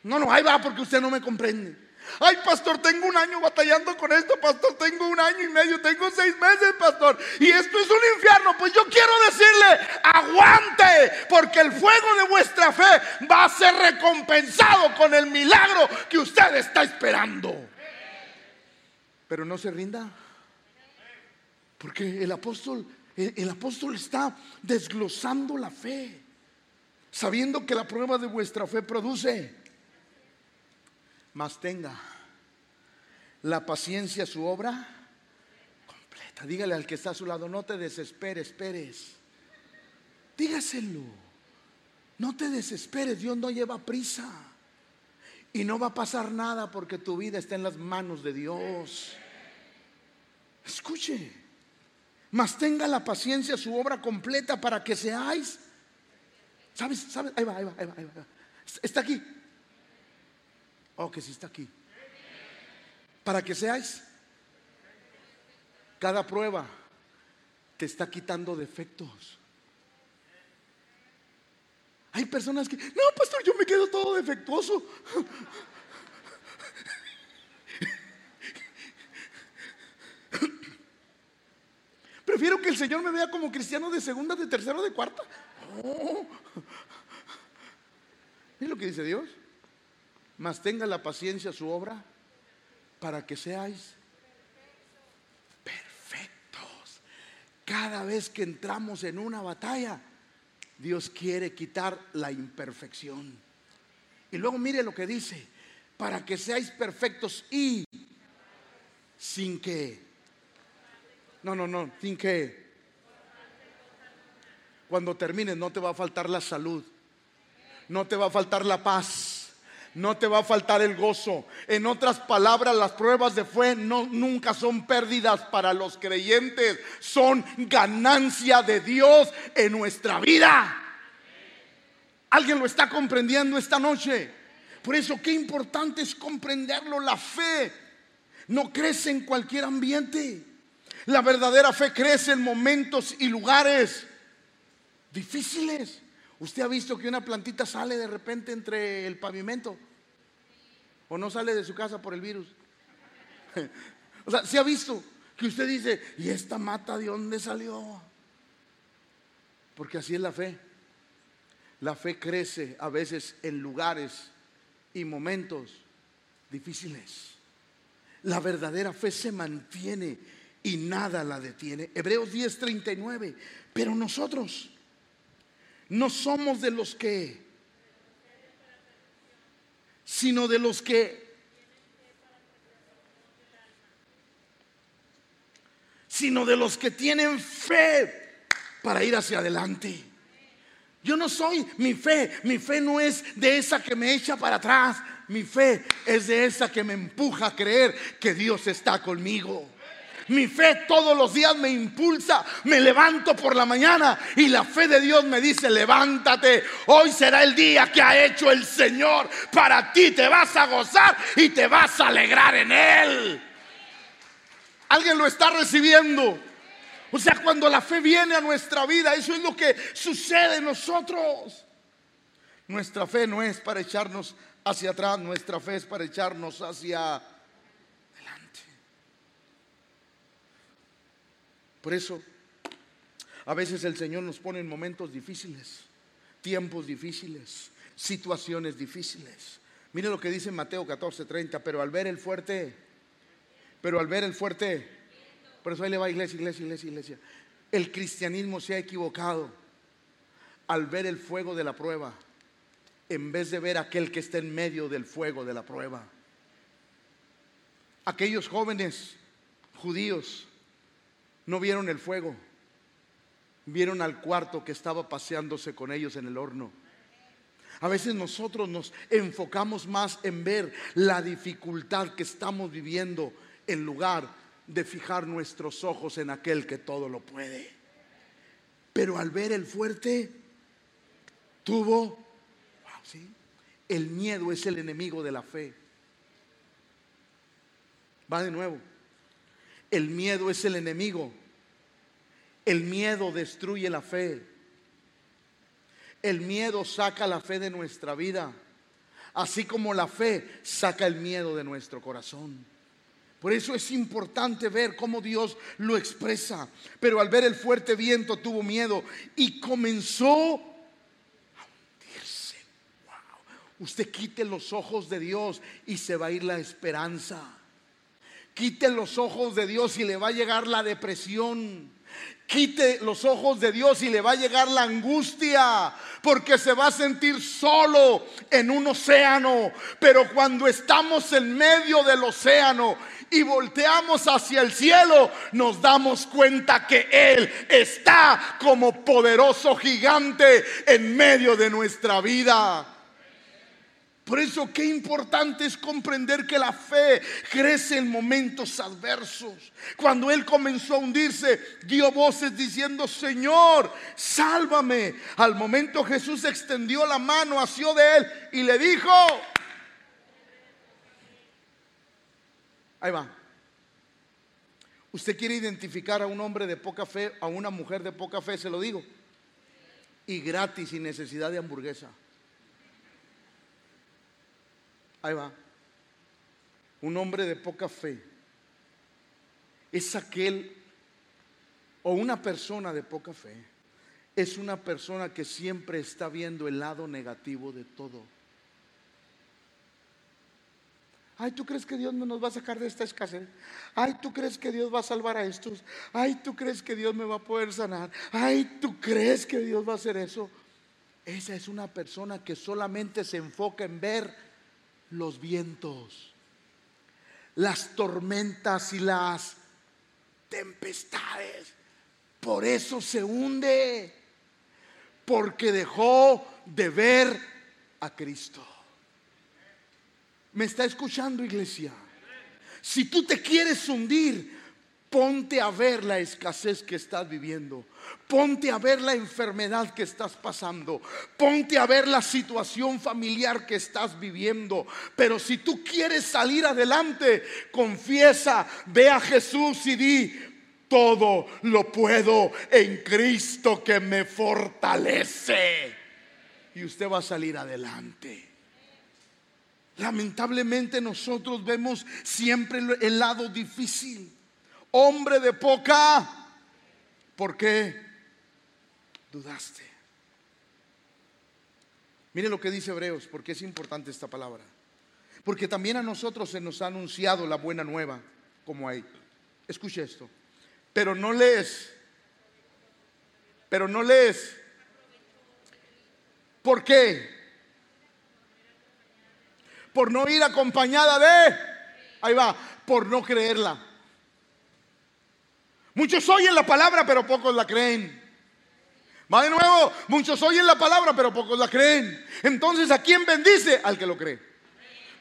Speaker 1: No, no, ahí va porque usted no me comprende. Ay, pastor, tengo un año batallando con esto, pastor, tengo un año y medio, tengo seis meses, pastor, y esto es un infierno. Pues yo quiero decirle, aguante, porque el fuego de vuestra fe va a ser recompensado con el milagro que usted está esperando. Pero no se rinda, porque el apóstol, el, el apóstol está desglosando la fe, sabiendo que la prueba de vuestra fe produce mas tenga la paciencia su obra completa. Dígale al que está a su lado, no te desesperes, esperes. Dígaselo. No te desesperes, Dios no lleva prisa. Y no va a pasar nada porque tu vida está en las manos de Dios. Escuche, mas tenga la paciencia su obra completa para que seáis. ¿Sabes? ¿Sabes? Ahí va, ahí va, ahí va. Ahí va. Está aquí. Oh, que sí está aquí. Para que seáis. Cada prueba te está quitando defectos. Hay personas que, no, pastor, yo me quedo todo defectuoso. [laughs] Prefiero que el Señor me vea como cristiano de segunda, de tercera, de cuarta. Oh. lo que dice Dios? Mas tenga la paciencia su obra para que seáis perfectos. Cada vez que entramos en una batalla, Dios quiere quitar la imperfección. Y luego mire lo que dice, para que seáis perfectos y sin que, no, no, no, sin que, cuando termines no te va a faltar la salud, no te va a faltar la paz no te va a faltar el gozo. En otras palabras, las pruebas de fe no, nunca son pérdidas para los creyentes, son ganancia de Dios en nuestra vida. ¿Alguien lo está comprendiendo esta noche? Por eso qué importante es comprenderlo. La fe no crece en cualquier ambiente. La verdadera fe crece en momentos y lugares difíciles. ¿Usted ha visto que una plantita sale de repente entre el pavimento? ¿O no sale de su casa por el virus? [laughs] o sea, ¿se ha visto que usted dice, ¿y esta mata de dónde salió? Porque así es la fe. La fe crece a veces en lugares y momentos difíciles. La verdadera fe se mantiene y nada la detiene. Hebreos 10:39. Pero nosotros no somos de los que, sino de los que, sino de los que tienen fe para ir hacia adelante. Yo no soy mi fe, mi fe no es de esa que me echa para atrás, mi fe es de esa que me empuja a creer que Dios está conmigo. Mi fe todos los días me impulsa. Me levanto por la mañana y la fe de Dios me dice, levántate. Hoy será el día que ha hecho el Señor. Para ti te vas a gozar y te vas a alegrar en Él. Alguien lo está recibiendo. O sea, cuando la fe viene a nuestra vida, eso es lo que sucede en nosotros. Nuestra fe no es para echarnos hacia atrás, nuestra fe es para echarnos hacia Por eso, a veces el Señor nos pone en momentos difíciles, tiempos difíciles, situaciones difíciles. Mire lo que dice Mateo 14, 30, pero al ver el fuerte, pero al ver el fuerte, por eso ahí le va iglesia, iglesia, iglesia, iglesia. El cristianismo se ha equivocado al ver el fuego de la prueba en vez de ver aquel que está en medio del fuego de la prueba. Aquellos jóvenes judíos no vieron el fuego, vieron al cuarto que estaba paseándose con ellos en el horno. A veces nosotros nos enfocamos más en ver la dificultad que estamos viviendo en lugar de fijar nuestros ojos en aquel que todo lo puede. Pero al ver el fuerte, tuvo, el miedo es el enemigo de la fe. Va de nuevo. El miedo es el enemigo. El miedo destruye la fe. El miedo saca la fe de nuestra vida, así como la fe saca el miedo de nuestro corazón. Por eso es importante ver cómo Dios lo expresa. Pero al ver el fuerte viento tuvo miedo y comenzó a hundirse. Usted quite los ojos de Dios y se va a ir la esperanza. Quite los ojos de Dios y le va a llegar la depresión. Quite los ojos de Dios y le va a llegar la angustia, porque se va a sentir solo en un océano. Pero cuando estamos en medio del océano y volteamos hacia el cielo, nos damos cuenta que Él está como poderoso gigante en medio de nuestra vida. Por eso qué importante es comprender que la fe crece en momentos adversos. Cuando él comenzó a hundirse, dio voces diciendo, Señor, sálvame. Al momento Jesús extendió la mano, asió de él y le dijo, ahí va. Usted quiere identificar a un hombre de poca fe, a una mujer de poca fe, se lo digo. Y gratis, sin necesidad de hamburguesa. Ahí va. Un hombre de poca fe es aquel, o una persona de poca fe, es una persona que siempre está viendo el lado negativo de todo. Ay, ¿tú crees que Dios no nos va a sacar de esta escasez? Ay, ¿tú crees que Dios va a salvar a estos? Ay, ¿tú crees que Dios me va a poder sanar? Ay, ¿tú crees que Dios va a hacer eso? Esa es una persona que solamente se enfoca en ver los vientos, las tormentas y las tempestades. Por eso se hunde, porque dejó de ver a Cristo. ¿Me está escuchando, iglesia? Si tú te quieres hundir, Ponte a ver la escasez que estás viviendo. Ponte a ver la enfermedad que estás pasando. Ponte a ver la situación familiar que estás viviendo. Pero si tú quieres salir adelante, confiesa, ve a Jesús y di, todo lo puedo en Cristo que me fortalece. Y usted va a salir adelante. Lamentablemente nosotros vemos siempre el lado difícil hombre de poca, ¿por qué dudaste? Mire lo que dice Hebreos, porque es importante esta palabra. Porque también a nosotros se nos ha anunciado la buena nueva, como hay. Escuche esto. Pero no lees. Pero no lees. ¿Por qué? Por no ir acompañada de, ahí va, por no creerla. Muchos oyen la palabra, pero pocos la creen. Va de nuevo, muchos oyen la palabra, pero pocos la creen. Entonces, ¿a quién bendice? Al que lo cree.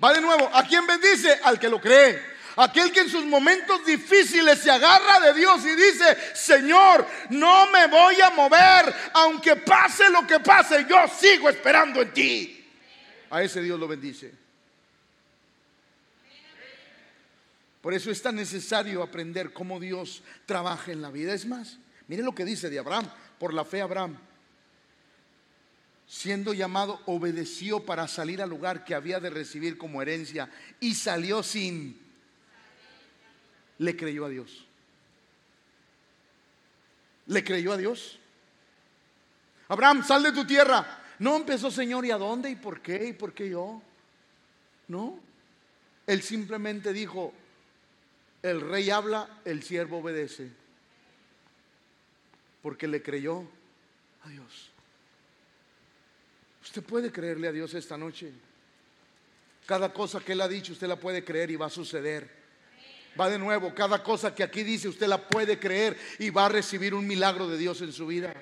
Speaker 1: Va de nuevo, ¿a quién bendice? Al que lo cree. Aquel que en sus momentos difíciles se agarra de Dios y dice, Señor, no me voy a mover, aunque pase lo que pase, yo sigo esperando en ti. A ese Dios lo bendice. Por eso es tan necesario aprender cómo Dios trabaja en la vida. Es más, miren lo que dice de Abraham. Por la fe Abraham, siendo llamado, obedeció para salir al lugar que había de recibir como herencia y salió sin... Le creyó a Dios. ¿Le creyó a Dios? Abraham, sal de tu tierra. No empezó, Señor, ¿y a dónde? ¿Y por qué? ¿Y por qué yo? No. Él simplemente dijo, el rey habla, el siervo obedece. Porque le creyó a Dios. Usted puede creerle a Dios esta noche. Cada cosa que Él ha dicho, usted la puede creer y va a suceder. Va de nuevo, cada cosa que aquí dice, usted la puede creer y va a recibir un milagro de Dios en su vida.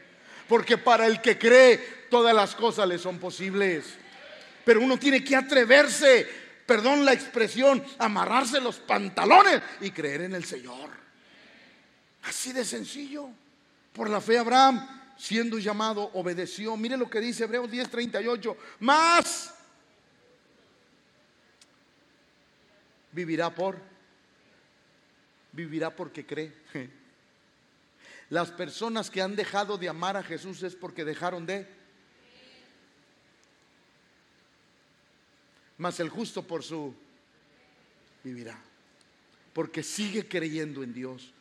Speaker 1: Porque para el que cree, todas las cosas le son posibles. Pero uno tiene que atreverse, perdón la expresión, amarrarse los pantalones y creer en el Señor. Así de sencillo. Por la fe Abraham, siendo llamado, obedeció. Mire lo que dice Hebreos 10:38. Más vivirá por, vivirá porque cree. [laughs] Las personas que han dejado de amar a Jesús es porque dejaron de. Mas el justo por su vivirá. Porque sigue creyendo en Dios.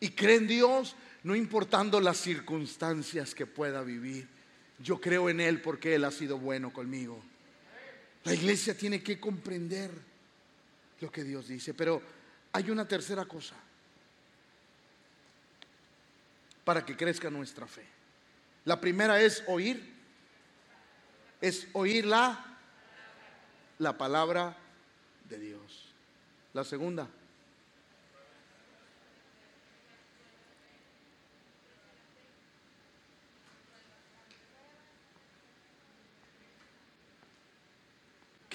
Speaker 1: Y cree en Dios no importando las circunstancias que pueda vivir. Yo creo en Él porque Él ha sido bueno conmigo. La iglesia tiene que comprender lo que Dios dice. Pero hay una tercera cosa para que crezca nuestra fe. La primera es oír, es oír la, la palabra de Dios. La segunda,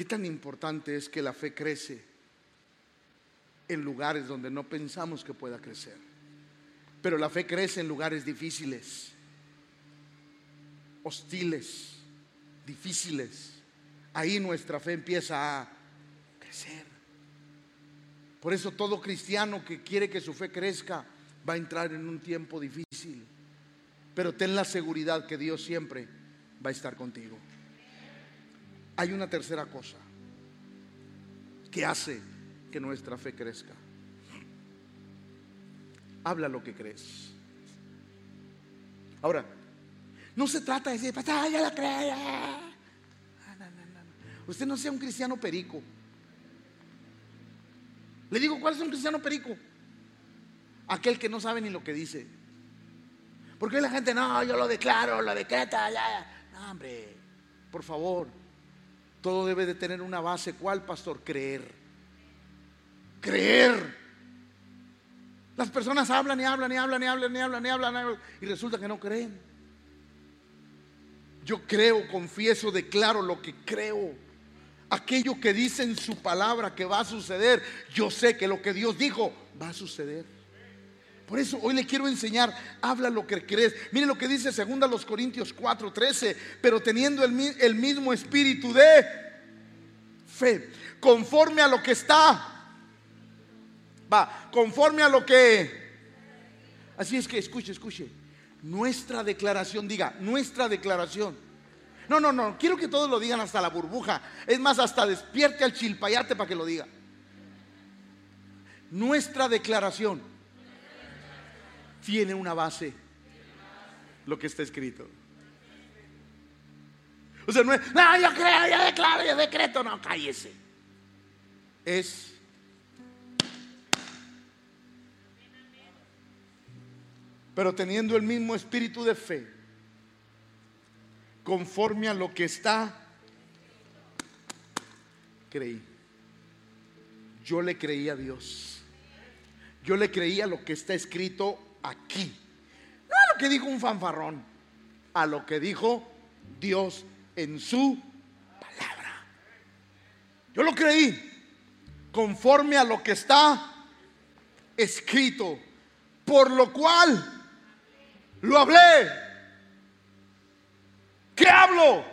Speaker 1: ¿Qué tan importante es que la fe crece en lugares donde no pensamos que pueda crecer? Pero la fe crece en lugares difíciles, hostiles, difíciles. Ahí nuestra fe empieza a crecer. Por eso todo cristiano que quiere que su fe crezca va a entrar en un tiempo difícil. Pero ten la seguridad que Dios siempre va a estar contigo. Hay una tercera cosa que hace que nuestra fe crezca. Habla lo que crees. Ahora, no se trata de decir, ya la creo. Usted no sea un cristiano perico. Le digo, ¿cuál es un cristiano perico? Aquel que no sabe ni lo que dice. Porque la gente, no, yo lo declaro, lo decreta, ya. No, hombre, por favor. Todo debe de tener una base. ¿Cuál, pastor? Creer. Creer. Las personas hablan y hablan y hablan y hablan y hablan y hablan y resulta que no creen. Yo creo, confieso, declaro lo que creo. Aquello que dice en su palabra que va a suceder, yo sé que lo que Dios dijo va a suceder. Por eso hoy le quiero enseñar, habla lo que crees. Mire lo que dice 2 los Corintios 4:13, pero teniendo el, el mismo espíritu de fe, conforme a lo que está Va, conforme a lo que... Así es que escuche, escuche. Nuestra declaración, diga, nuestra declaración. No, no, no, quiero que todos lo digan hasta la burbuja. Es más, hasta despierte al chilpayate para que lo diga. Nuestra declaración tiene una base, lo que está escrito. O sea, no es, no, yo creo, yo declaro, yo decreto, no, cállese. Es pero teniendo el mismo espíritu de fe, conforme a lo que está, creí. Yo le creí a Dios. Yo le creí a lo que está escrito aquí. No a lo que dijo un fanfarrón, a lo que dijo Dios en su palabra. Yo lo creí conforme a lo que está escrito. Por lo cual lo hablé. ¿Qué hablo?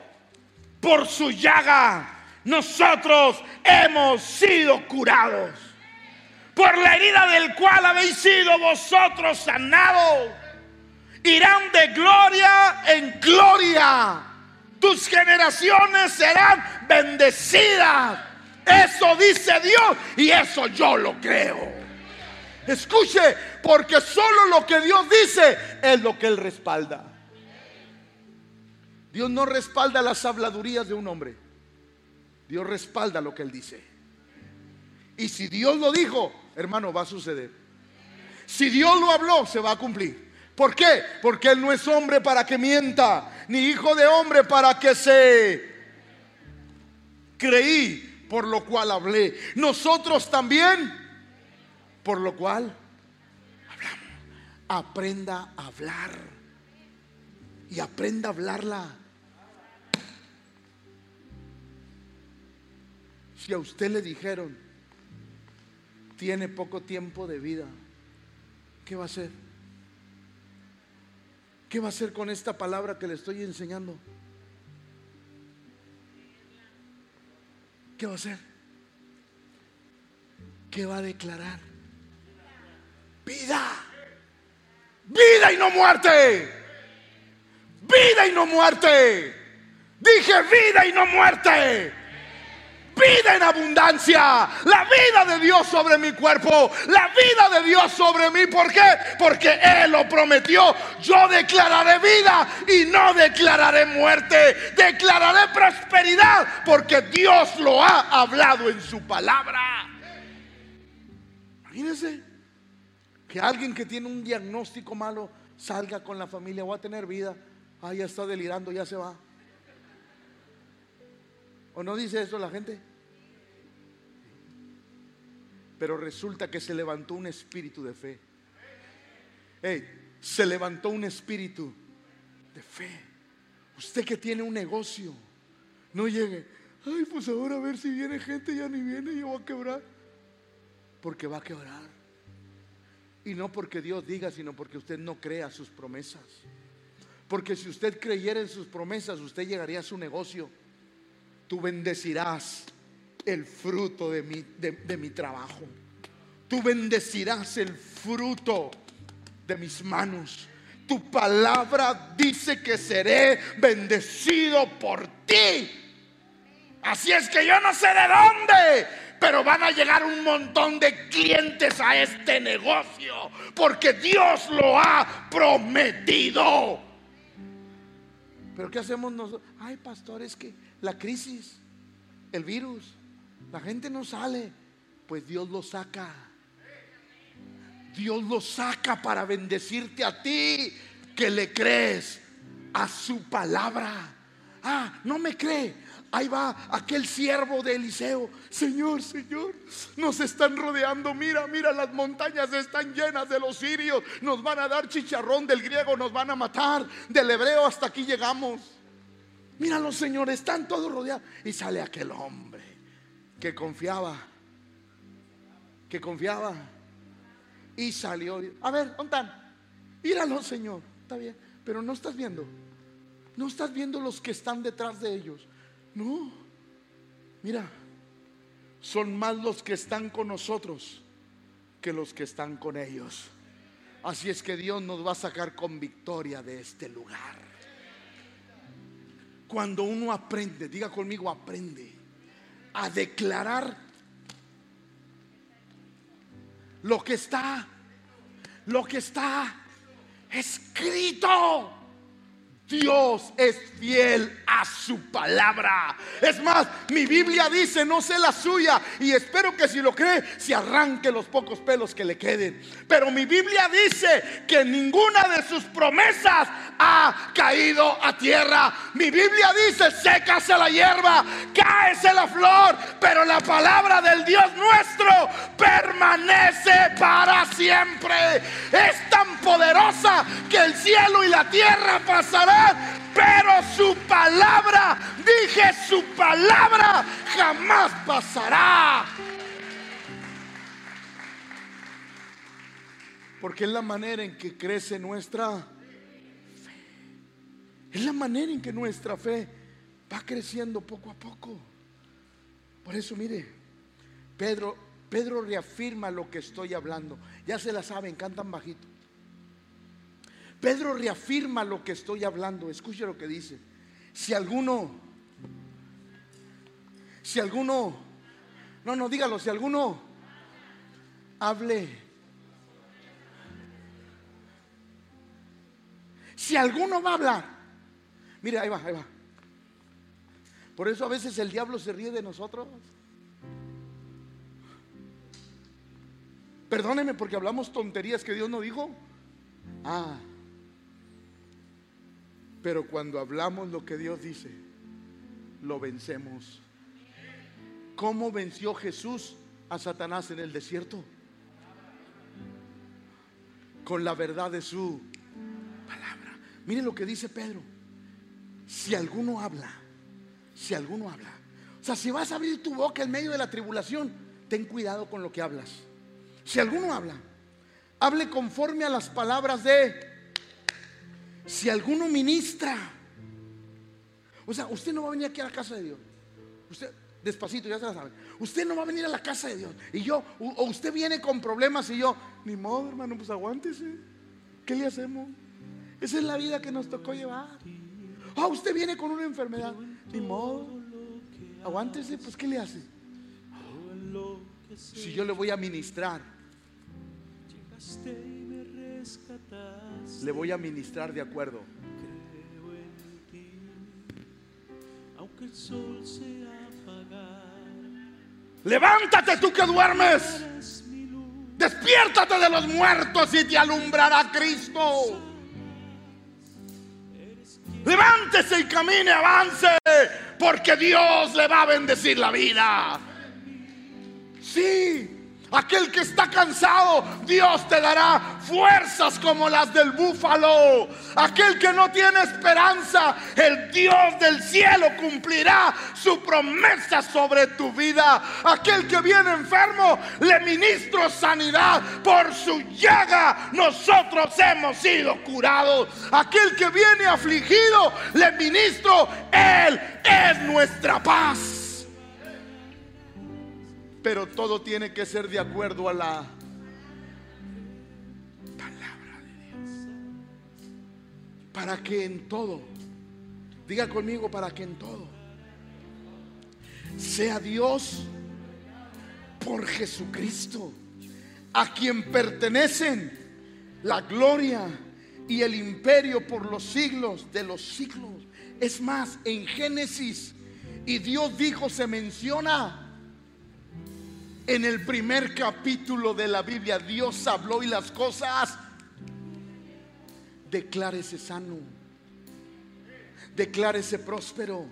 Speaker 1: Por su llaga nosotros hemos sido curados. Por la herida del cual habéis sido vosotros sanados. Irán de gloria en gloria. Tus generaciones serán bendecidas. Eso dice Dios y eso yo lo creo. Escuche, porque solo lo que Dios dice es lo que Él respalda. Dios no respalda las habladurías de un hombre. Dios respalda lo que Él dice. Y si Dios lo dijo, hermano, va a suceder. Si Dios lo habló, se va a cumplir. ¿Por qué? Porque Él no es hombre para que mienta, ni hijo de hombre para que se creí, por lo cual hablé. Nosotros también, por lo cual hablamos. Aprenda a hablar y aprenda a hablarla. Si a usted le dijeron, tiene poco tiempo de vida, ¿qué va a hacer? ¿Qué va a hacer con esta palabra que le estoy enseñando? ¿Qué va a hacer? ¿Qué va a declarar? Vida. Vida y no muerte. Vida y no muerte. Dije vida y no muerte vida en abundancia, la vida de Dios sobre mi cuerpo, la vida de Dios sobre mí. ¿Por qué? Porque Él lo prometió. Yo declararé vida y no declararé muerte. Declararé prosperidad porque Dios lo ha hablado en su palabra. Imagínense que alguien que tiene un diagnóstico malo salga con la familia, va a tener vida. Ah, ya está delirando, ya se va. ¿O no dice eso la gente? Pero resulta que se levantó un espíritu de fe. se levantó un espíritu de fe. Usted que tiene un negocio, no llegue. Ay, pues ahora a ver si viene gente, ya ni viene, yo voy a quebrar. Porque va a quebrar. Y no porque Dios diga, sino porque usted no crea sus promesas. Porque si usted creyera en sus promesas, usted llegaría a su negocio. Tú bendecirás el fruto de mi, de, mi trabajo. Tú bendecirás el fruto de mis manos. Tu palabra dice que seré bendecido por ti. Así es que yo no sé de dónde, pero van a llegar un montón de clientes a este negocio, porque Dios lo ha prometido. Pero ¿qué hacemos nosotros? Ay, pastor, es que la crisis, el virus, la gente no sale, pues Dios lo saca. Dios lo saca para bendecirte a ti que le crees a su palabra. Ah, no me cree. Ahí va aquel siervo de Eliseo. Señor, Señor, nos están rodeando. Mira, mira, las montañas están llenas de los sirios. Nos van a dar chicharrón del griego, nos van a matar. Del hebreo hasta aquí llegamos. Míralo, Señor, están todos rodeados. Y sale aquel hombre que confiaba, que confiaba y salió. A ver, ¿dónde están? Míralo, Señor, está bien, pero no estás viendo, no estás viendo los que están detrás de ellos. No, mira, son más los que están con nosotros que los que están con ellos. Así es que Dios nos va a sacar con victoria de este lugar. Cuando uno aprende, diga conmigo, aprende a declarar lo que está, lo que está escrito. Dios es fiel a su palabra. Es más, mi Biblia dice, no sé la suya, y espero que si lo cree, se arranque los pocos pelos que le queden. Pero mi Biblia dice que ninguna de sus promesas ha caído a tierra. Mi Biblia dice, sécase la hierba, cáese la flor, pero la palabra del Dios nuestro permanece para siempre. Es tan poderosa que el cielo y la tierra pasarán pero su palabra, dije su palabra, jamás pasará. Porque es la manera en que crece nuestra fe. Es la manera en que nuestra fe va creciendo poco a poco. Por eso, mire, Pedro, Pedro reafirma lo que estoy hablando. Ya se la saben, cantan bajito. Pedro reafirma lo que estoy hablando. Escuche lo que dice. Si alguno, si alguno, no, no, dígalo, si alguno hable, si alguno va a hablar, mire, ahí va, ahí va. Por eso a veces el diablo se ríe de nosotros. Perdóneme porque hablamos tonterías que Dios no dijo. Ah, Pero cuando hablamos lo que Dios dice, lo vencemos. ¿Cómo venció Jesús a Satanás en el desierto? Con la verdad de su palabra. Mire lo que dice Pedro. Si alguno habla, si alguno habla. O sea, si vas a abrir tu boca en medio de la tribulación, ten cuidado con lo que hablas. Si alguno habla, hable conforme a las palabras de... Si alguno ministra. O sea, usted no va a venir aquí a la casa de Dios. Usted, despacito, ya se la sabe. Usted no va a venir a la casa de Dios. Y yo, o usted viene con problemas y yo, ni modo, hermano, pues aguántese. ¿Qué le hacemos? Esa es la vida que nos tocó llevar. Ah, usted viene con una enfermedad. Ni modo. Aguántese, pues ¿qué le hace? Si yo le voy a ministrar, le voy a ministrar de acuerdo. Aunque el sol Levántate tú que duermes. Despiértate de los muertos y te alumbrará Cristo. Levántese y camine, avance, porque Dios le va a bendecir la vida. Sí, Aquel que está cansado, Dios te dará fuerzas como las del búfalo. Aquel que no tiene esperanza, el Dios del cielo cumplirá su promesa sobre tu vida. Aquel que viene enfermo, le ministro sanidad. Por su llaga nosotros hemos sido curados. Aquel que viene afligido, le ministro, Él es nuestra paz. Pero todo tiene que ser de acuerdo a la palabra de Dios. Para que en todo, diga conmigo, para que en todo sea Dios por Jesucristo, a quien pertenecen la gloria y el imperio por los siglos de los siglos. Es más, en Génesis, y Dios dijo, se menciona en el primer capítulo de la Biblia Dios habló y las cosas. Declárese sano. Declárese próspero.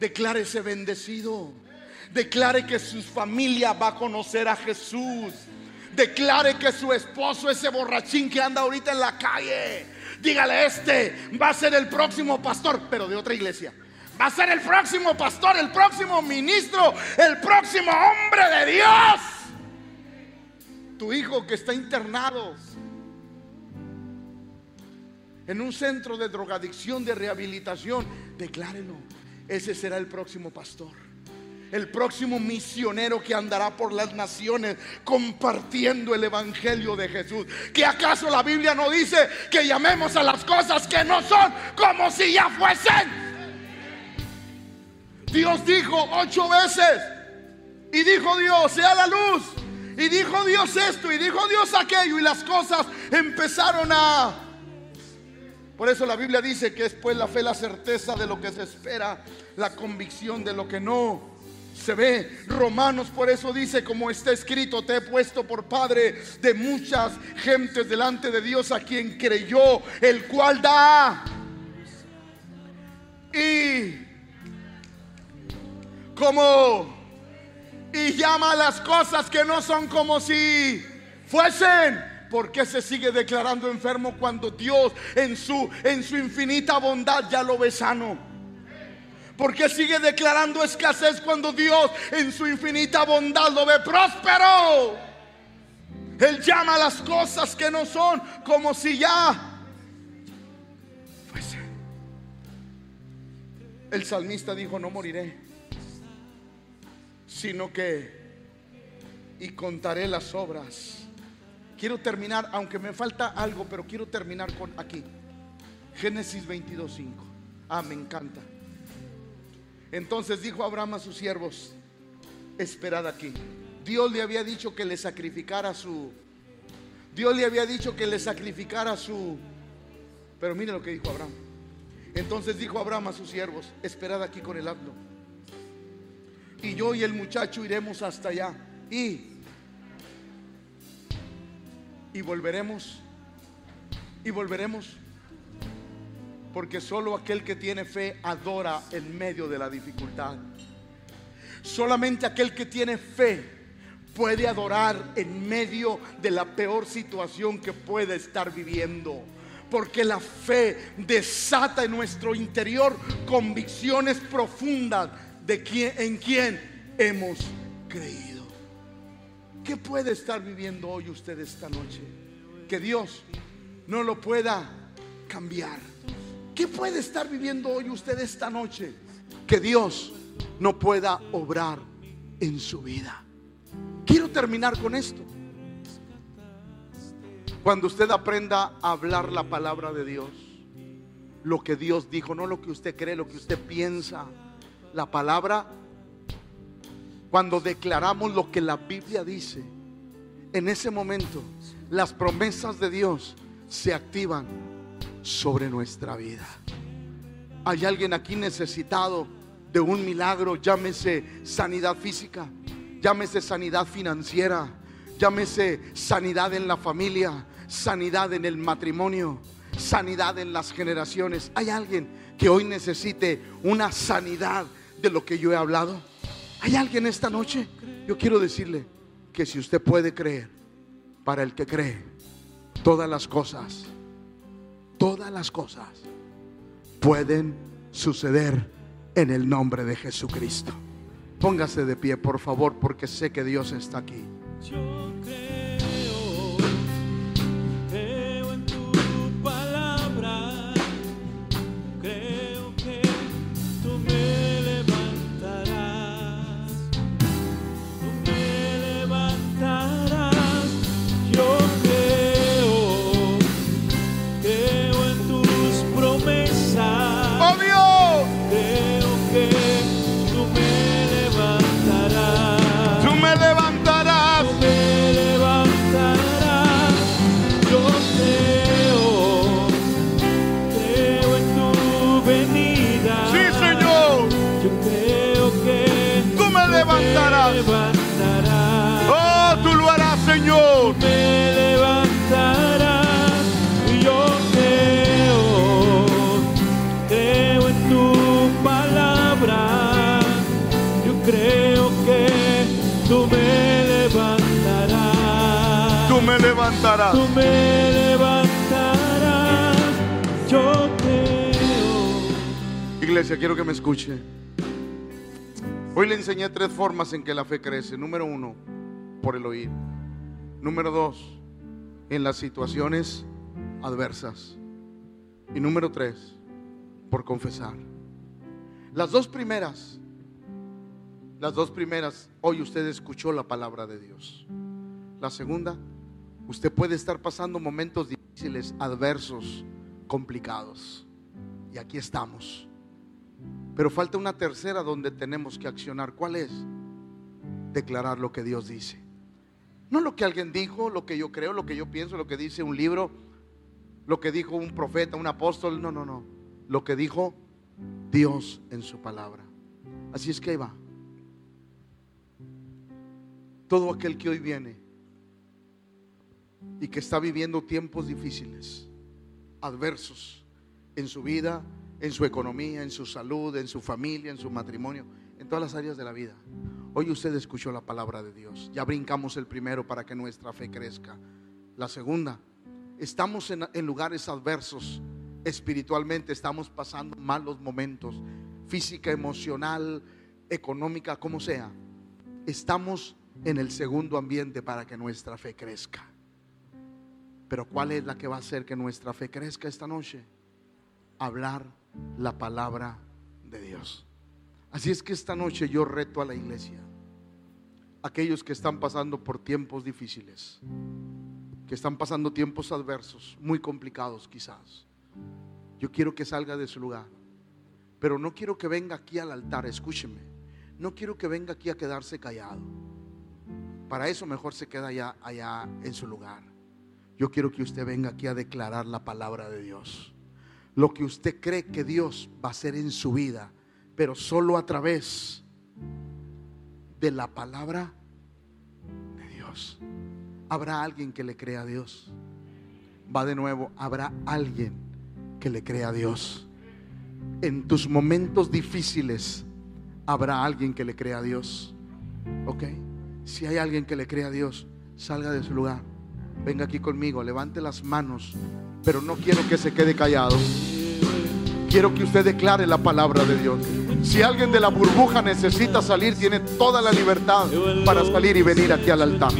Speaker 1: Declárese bendecido. Declare que su familia va a conocer a Jesús. Declare que su esposo, ese borrachín que anda ahorita en la calle, dígale, este va a ser el próximo pastor, pero de otra iglesia va a ser el próximo pastor, el próximo ministro, el próximo hombre de Dios. Tu hijo que está internado en un centro de drogadicción, de rehabilitación, declárelo. Ese será el próximo pastor. El próximo misionero que andará por las naciones compartiendo el Evangelio de Jesús. ¿Que acaso la Biblia no dice que llamemos a las cosas que no son como si ya fuesen? Dios dijo ocho veces. Y dijo Dios, sea la luz. Y dijo Dios esto. Y dijo Dios aquello. Y las cosas empezaron a... Por eso la Biblia dice que es pues la fe la certeza de lo que se espera. La convicción de lo que no se ve. Romanos por eso dice, como está escrito, te he puesto por padre de muchas gentes delante de Dios a quien creyó, el cual da. Y como y llama a las cosas que no son como si fuesen. ¿Por qué se sigue declarando enfermo cuando Dios en su, en su infinita bondad ya lo ve sano? ¿Por qué sigue declarando escasez cuando Dios en su infinita bondad lo ve próspero? Él llama a las cosas que no son como si ya fuesen. El salmista dijo, no moriré sino que y contaré las obras. Quiero terminar, aunque me falta algo, pero quiero terminar con aquí. Génesis 22:5. Ah, me encanta. Entonces dijo Abraham a sus siervos, esperad aquí. Dios le había dicho que le sacrificara su Dios le había dicho que le sacrificara su Pero mire lo que dijo Abraham. Entonces dijo Abraham a sus siervos, esperad aquí con el asno y yo y el muchacho iremos hasta allá. Y, y volveremos. Y volveremos. Porque solo aquel que tiene fe adora en medio de la dificultad. Solamente aquel que tiene fe puede adorar en medio de la peor situación que puede estar viviendo. Porque la fe desata en nuestro interior convicciones profundas de quién, en quién hemos creído. ¿Qué puede estar viviendo hoy usted esta noche? Que Dios no lo pueda cambiar. ¿Qué puede estar viviendo hoy usted esta noche? Que Dios no pueda obrar en su vida. Quiero terminar con esto. Cuando usted aprenda a hablar la palabra de Dios, lo que Dios dijo, no lo que usted cree, lo que usted piensa, la palabra, cuando declaramos lo que la Biblia dice, en ese momento las promesas de Dios se activan sobre nuestra vida. Hay alguien aquí necesitado de un milagro, llámese sanidad física, llámese sanidad financiera, llámese sanidad en la familia, sanidad en el matrimonio, sanidad en las generaciones. Hay alguien que hoy necesite una sanidad de lo que yo he hablado. Hay alguien esta noche. Yo quiero decirle que si usted puede creer, para el que cree, todas las cosas, todas las cosas pueden suceder en el nombre de Jesucristo. Póngase de pie, por favor, porque sé que Dios está aquí.
Speaker 2: Tú me levantarás. Yo creo.
Speaker 1: Iglesia, quiero que me escuche. Hoy le enseñé tres formas en que la fe crece. Número uno, por el oír. Número dos, en las situaciones adversas. Y número tres, por confesar. Las dos primeras, las dos primeras, hoy usted escuchó la palabra de Dios. La segunda, Usted puede estar pasando momentos difíciles, adversos, complicados. Y aquí estamos. Pero falta una tercera donde tenemos que accionar. ¿Cuál es? Declarar lo que Dios dice. No lo que alguien dijo, lo que yo creo, lo que yo pienso, lo que dice un libro, lo que dijo un profeta, un apóstol. No, no, no. Lo que dijo Dios en su palabra. Así es que ahí va. Todo aquel que hoy viene y que está viviendo tiempos difíciles, adversos en su vida, en su economía, en su salud, en su familia, en su matrimonio, en todas las áreas de la vida. Hoy usted escuchó la palabra de Dios. Ya brincamos el primero para que nuestra fe crezca. La segunda, estamos en, lugares adversos espiritualmente, estamos pasando malos momentos, física, emocional, económica, como sea. Estamos en el segundo ambiente para que nuestra fe crezca. Pero ¿cuál es la que va a hacer que nuestra fe crezca esta noche? Hablar la palabra de Dios. Así es que esta noche yo reto a la iglesia, aquellos que están pasando por tiempos difíciles, que están pasando tiempos adversos, muy complicados quizás. Yo quiero que salga de su lugar, pero no quiero que venga aquí al altar, escúcheme, no quiero que venga aquí a quedarse callado. Para eso mejor se queda allá, allá en su lugar. Yo quiero que usted venga aquí a declarar la palabra de Dios. Lo que usted cree que Dios va a hacer en su vida, pero solo a través de la palabra de Dios. ¿Habrá alguien que le crea a Dios? Va de nuevo, habrá alguien que le crea a Dios. En tus momentos difíciles habrá alguien que le crea a Dios. ¿Ok? Si hay alguien que le crea a Dios, salga de su lugar. Venga aquí conmigo, levante las manos. Pero no quiero que se quede callado. Quiero que usted declare la palabra de Dios. Si alguien de la burbuja necesita salir, tiene toda la libertad para salir y venir aquí al altar.